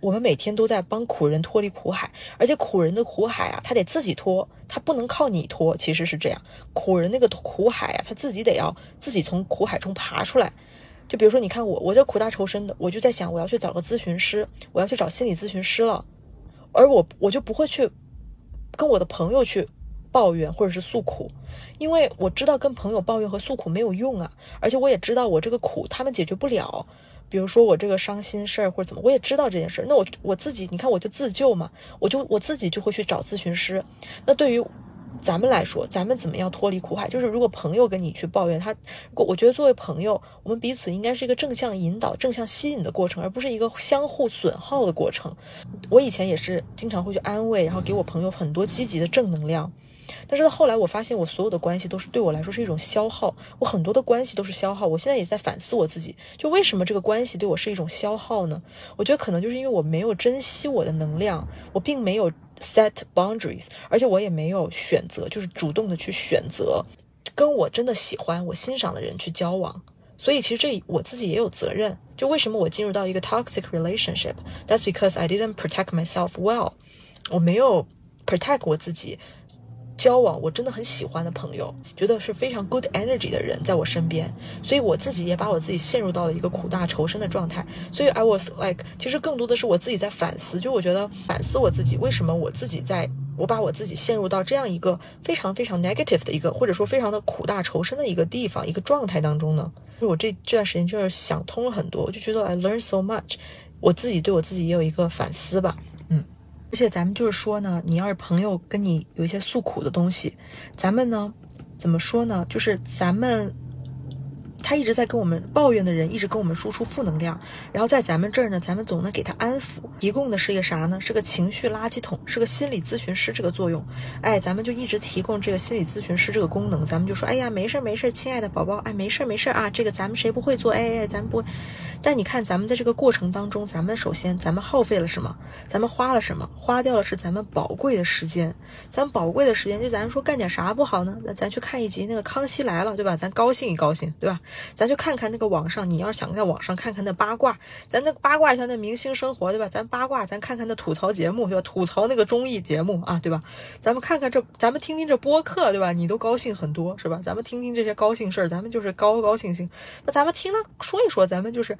我们每天都在帮苦人脱离苦海，而且苦人的苦海啊，他得自己脱，他不能靠你脱。其实是这样，苦人那个苦海啊，他自己得要自己从苦海中爬出来。就比如说，你看我，我这苦大仇深的，我就在想，我要去找个咨询师，我要去找心理咨询师了，而我我就不会去跟我的朋友去抱怨或者是诉苦，因为我知道跟朋友抱怨和诉苦没有用啊，而且我也知道我这个苦他们解决不了。比如说我这个伤心事儿或者怎么，我也知道这件事儿，那我我自己，你看我就自救嘛，我就我自己就会去找咨询师。那对于咱们来说，咱们怎么样脱离苦海？就是如果朋友跟你去抱怨他，我我觉得作为朋友，我们彼此应该是一个正向引导、正向吸引的过程，而不是一个相互损耗的过程。我以前也是经常会去安慰，然后给我朋友很多积极的正能量。但是到后来，我发现我所有的关系都是对我来说是一种消耗，我很多的关系都是消耗。我现在也在反思我自己，就为什么这个关系对我是一种消耗呢？我觉得可能就是因为我没有珍惜我的能量，我并没有 set boundaries，而且我也没有选择，就是主动的去选择跟我真的喜欢、我欣赏的人去交往。所以其实这我自己也有责任。就为什么我进入到一个 toxic relationship？That's because I didn't protect myself well，我没有 protect 我自己。交往我真的很喜欢的朋友，觉得是非常 good energy 的人在我身边，所以我自己也把我自己陷入到了一个苦大仇深的状态。所以 I was like，其实更多的是我自己在反思，就我觉得反思我自己，为什么我自己在，我把我自己陷入到这样一个非常非常 negative 的一个，或者说非常的苦大仇深的一个地方、一个状态当中呢？就我这这段时间就是想通了很多，我就觉得 I learn so much，我自己对我自己也有一个反思吧。而且咱们就是说呢，你要是朋友跟你有一些诉苦的东西，咱们呢，怎么说呢？就是咱们。他一直在跟我们抱怨的人，一直跟我们输出负能量，然后在咱们这儿呢，咱们总能给他安抚，提供的是一个啥呢？是个情绪垃圾桶，是个心理咨询师这个作用。哎，咱们就一直提供这个心理咨询师这个功能，咱们就说，哎呀，没事没事，亲爱的宝宝，哎，没事没事啊，这个咱们谁不会做？哎哎，咱不。但你看，咱们在这个过程当中，咱们首先咱们耗费了什么？咱们花了什么？花掉了是咱们宝贵的时间。咱宝贵的时间，就咱说干点啥不好呢？那咱去看一集那个《康熙来了》，对吧？咱高兴一高兴，对吧？咱就看看那个网上，你要是想在网上看看那八卦，咱那八卦一下那明星生活，对吧？咱八卦，咱看看那吐槽节目，对吧？吐槽那个综艺节目啊，对吧？咱们看看这，咱们听听这播客，对吧？你都高兴很多，是吧？咱们听听这些高兴事儿，咱们就是高高兴兴。那咱们听他说一说，咱们就是，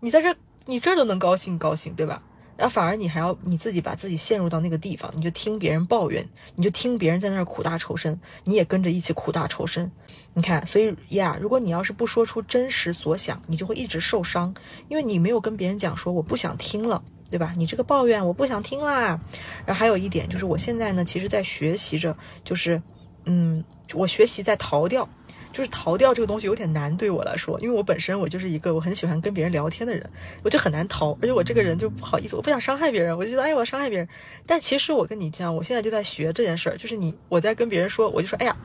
你在这，你这都能高兴高兴，对吧？然后反而你还要你自己把自己陷入到那个地方，你就听别人抱怨，你就听别人在那儿苦大仇深，你也跟着一起苦大仇深。你看，所以呀，如果你要是不说出真实所想，你就会一直受伤，因为你没有跟别人讲说我不想听了，对吧？你这个抱怨我不想听啦。然后还有一点就是，我现在呢，其实在学习着，就是嗯，我学习在逃掉。就是逃掉这个东西有点难对我来说，因为我本身我就是一个我很喜欢跟别人聊天的人，我就很难逃，而且我这个人就不好意思，我不想伤害别人，我就觉得哎，我要伤害别人。但其实我跟你讲，我现在就在学这件事儿，就是你我在跟别人说，我就说哎呀，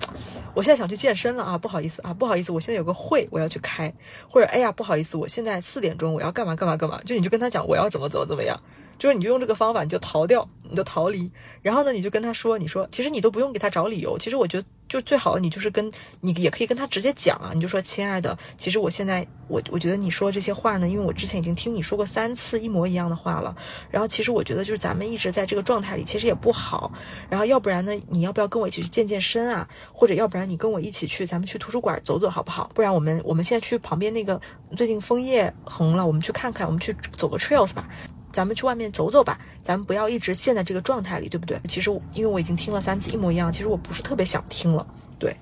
我现在想去健身了啊，不好意思啊，不好意思，我现在有个会我要去开，或者哎呀，不好意思，我现在四点钟我要干嘛干嘛干嘛，就你就跟他讲我要怎么怎么怎么样。就是你就用这个方法，你就逃掉，你就逃离，然后呢，你就跟他说，你说其实你都不用给他找理由，其实我觉得就最好你就是跟你也可以跟他直接讲啊，你就说亲爱的，其实我现在我我觉得你说这些话呢，因为我之前已经听你说过三次一模一样的话了，然后其实我觉得就是咱们一直在这个状态里，其实也不好，然后要不然呢，你要不要跟我一起去健健身啊？或者要不然你跟我一起去，咱们去图书馆走走好不好？不然我们我们现在去旁边那个最近枫叶红了，我们去看看，我们去走个 trails 吧。咱们去外面走走吧，咱们不要一直陷在这个状态里，对不对？其实因为我已经听了三次一模一样，其实我不是特别想听了，对，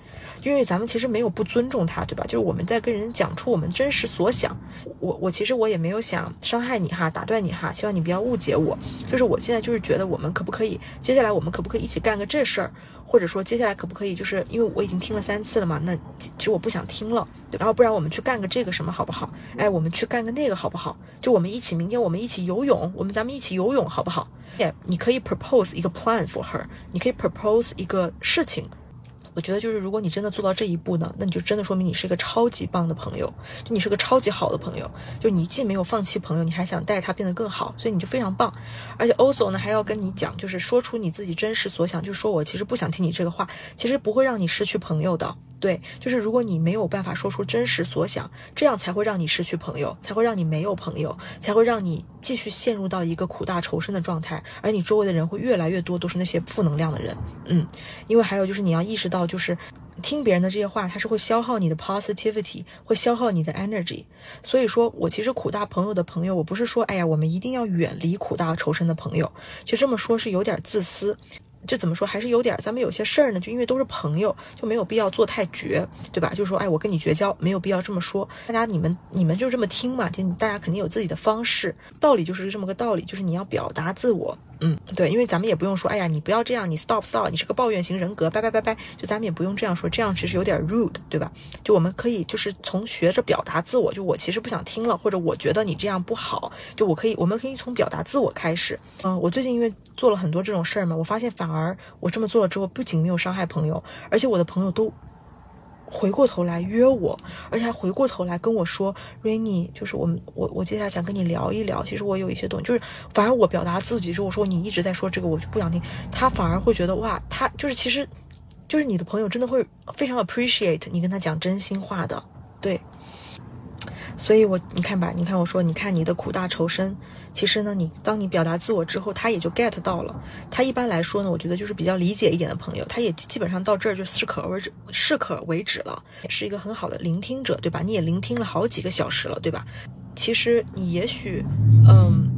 因为咱们其实没有不尊重他，对吧？就是我们在跟人讲出我们真实所想，我我其实我也没有想伤害你哈，打断你哈，希望你不要误解我，就是我现在就是觉得我们可不可以接下来我们可不可以一起干个这事儿？或者说接下来可不可以，就是因为我已经听了三次了嘛，那其实我不想听了，然后不然我们去干个这个什么好不好？哎，我们去干个那个好不好？就我们一起，明天我们一起游泳，我们咱们一起游泳好不好？哎，你可以 propose 一个 plan for her，你可以 propose 一个事情。我觉得就是，如果你真的做到这一步呢，那你就真的说明你是一个超级棒的朋友，就你是个超级好的朋友。就你既没有放弃朋友，你还想带他变得更好，所以你就非常棒。而且 also 呢，还要跟你讲，就是说出你自己真实所想，就说我其实不想听你这个话，其实不会让你失去朋友的。对，就是如果你没有办法说出真实所想，这样才会让你失去朋友，才会让你没有朋友，才会让你继续陷入到一个苦大仇深的状态，而你周围的人会越来越多都是那些负能量的人。嗯，因为还有就是你要意识到，就是听别人的这些话，它是会消耗你的 positivity，会消耗你的 energy。所以说我其实苦大朋友的朋友，我不是说哎呀，我们一定要远离苦大仇深的朋友，其实这么说是有点自私。就怎么说，还是有点咱们有些事儿呢，就因为都是朋友，就没有必要做太绝，对吧？就说，哎，我跟你绝交，没有必要这么说。大家你们你们就这么听嘛，就大家肯定有自己的方式，道理就是这么个道理，就是你要表达自我。嗯，对，因为咱们也不用说，哎呀，你不要这样，你 stop stop，你是个抱怨型人格，拜拜拜拜，就咱们也不用这样说，这样其实有点 rude，对吧？就我们可以就是从学着表达自我，就我其实不想听了，或者我觉得你这样不好，就我可以，我们可以从表达自我开始。嗯，我最近因为做了很多这种事儿嘛，我发现反而我这么做了之后，不仅没有伤害朋友，而且我的朋友都。回过头来约我，而且还回过头来跟我说，Rainy，就是我们我我接下来想跟你聊一聊。其实我有一些东西，就是反而我表达自己之后，我说你一直在说这个，我就不想听。他反而会觉得哇，他就是其实，就是你的朋友真的会非常 appreciate 你跟他讲真心话的，对。所以，我你看吧，你看我说，你看你的苦大仇深，其实呢，你当你表达自我之后，他也就 get 到了。他一般来说呢，我觉得就是比较理解一点的朋友，他也基本上到这儿就适可而止，适可为止了，是一个很好的聆听者，对吧？你也聆听了好几个小时了，对吧？其实你也许，嗯。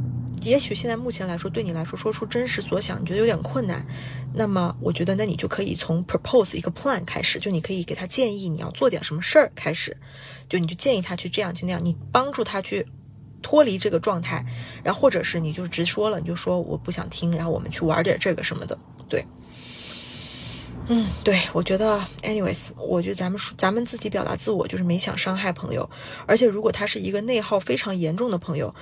也许现在目前来说，对你来说说出真实所想，你觉得有点困难。那么，我觉得那你就可以从 propose 一个 plan 开始，就你可以给他建议你要做点什么事儿开始，就你就建议他去这样去那样，你帮助他去脱离这个状态，然后或者是你就直说了，你就说我不想听，然后我们去玩点这个什么的，对。嗯，对，我觉得，anyways，我觉得咱们咱们自己表达自我就是没想伤害朋友，而且如果他是一个内耗非常严重的朋友。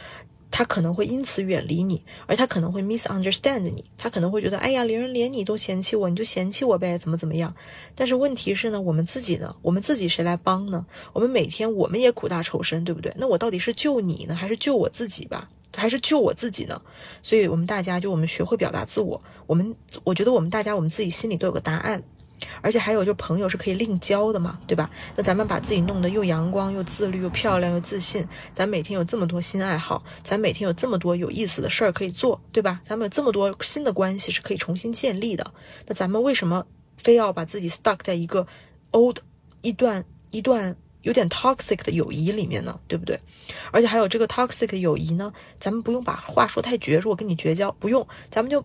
他可能会因此远离你，而他可能会 misunderstand 你，他可能会觉得，哎呀，连人连你都嫌弃我，你就嫌弃我呗，怎么怎么样？但是问题是呢，我们自己呢，我们自己谁来帮呢？我们每天我们也苦大仇深，对不对？那我到底是救你呢，还是救我自己吧？还是救我自己呢？所以，我们大家就我们学会表达自我，我们我觉得我们大家我们自己心里都有个答案。而且还有，就朋友是可以另交的嘛，对吧？那咱们把自己弄得又阳光又自律又漂亮又自信，咱每天有这么多新爱好，咱每天有这么多有意思的事儿可以做，对吧？咱们有这么多新的关系是可以重新建立的。那咱们为什么非要把自己 stuck 在一个 old 一段一段有点 toxic 的友谊里面呢？对不对？而且还有这个 toxic 的友谊呢，咱们不用把话说太绝，说我跟你绝交，不用，咱们就。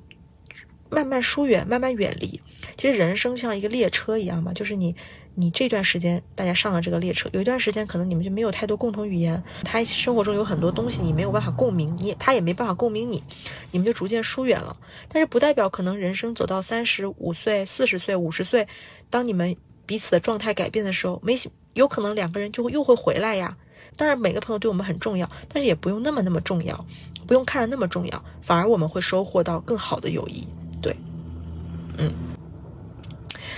慢慢疏远，慢慢远离。其实人生像一个列车一样嘛，就是你，你这段时间大家上了这个列车，有一段时间可能你们就没有太多共同语言，他生活中有很多东西你没有办法共鸣，你他也没办法共鸣你，你们就逐渐疏远了。但是不代表可能人生走到三十五岁、四十岁、五十岁，当你们彼此的状态改变的时候，没有可能两个人就又会回来呀。当然每个朋友对我们很重要，但是也不用那么那么重要，不用看的那么重要，反而我们会收获到更好的友谊。对，嗯，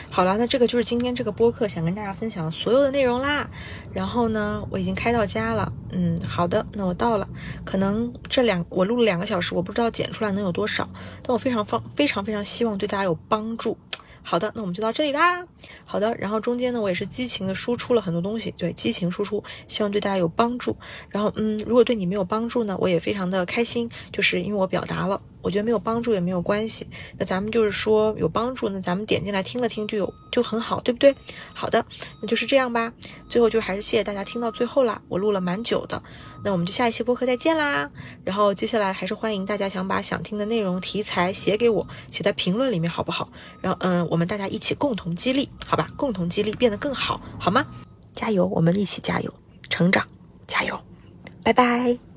好了，那这个就是今天这个播客想跟大家分享所有的内容啦。然后呢，我已经开到家了，嗯，好的，那我到了。可能这两我录了两个小时，我不知道剪出来能有多少，但我非常放非常非常希望对大家有帮助。好的，那我们就到这里啦。好的，然后中间呢，我也是激情的输出了很多东西，对，激情输出，希望对大家有帮助。然后，嗯，如果对你没有帮助呢，我也非常的开心，就是因为我表达了，我觉得没有帮助也没有关系。那咱们就是说有帮助，那咱们点进来听了听就有就很好，对不对？好的，那就是这样吧。最后就还是谢谢大家听到最后啦，我录了蛮久的。那我们就下一期播客再见啦。然后接下来还是欢迎大家想把想听的内容题材写给我，写在评论里面好不好？然后嗯，我们大家一起共同激励，好吧？共同激励变得更好，好吗？加油，我们一起加油，成长，加油，拜拜。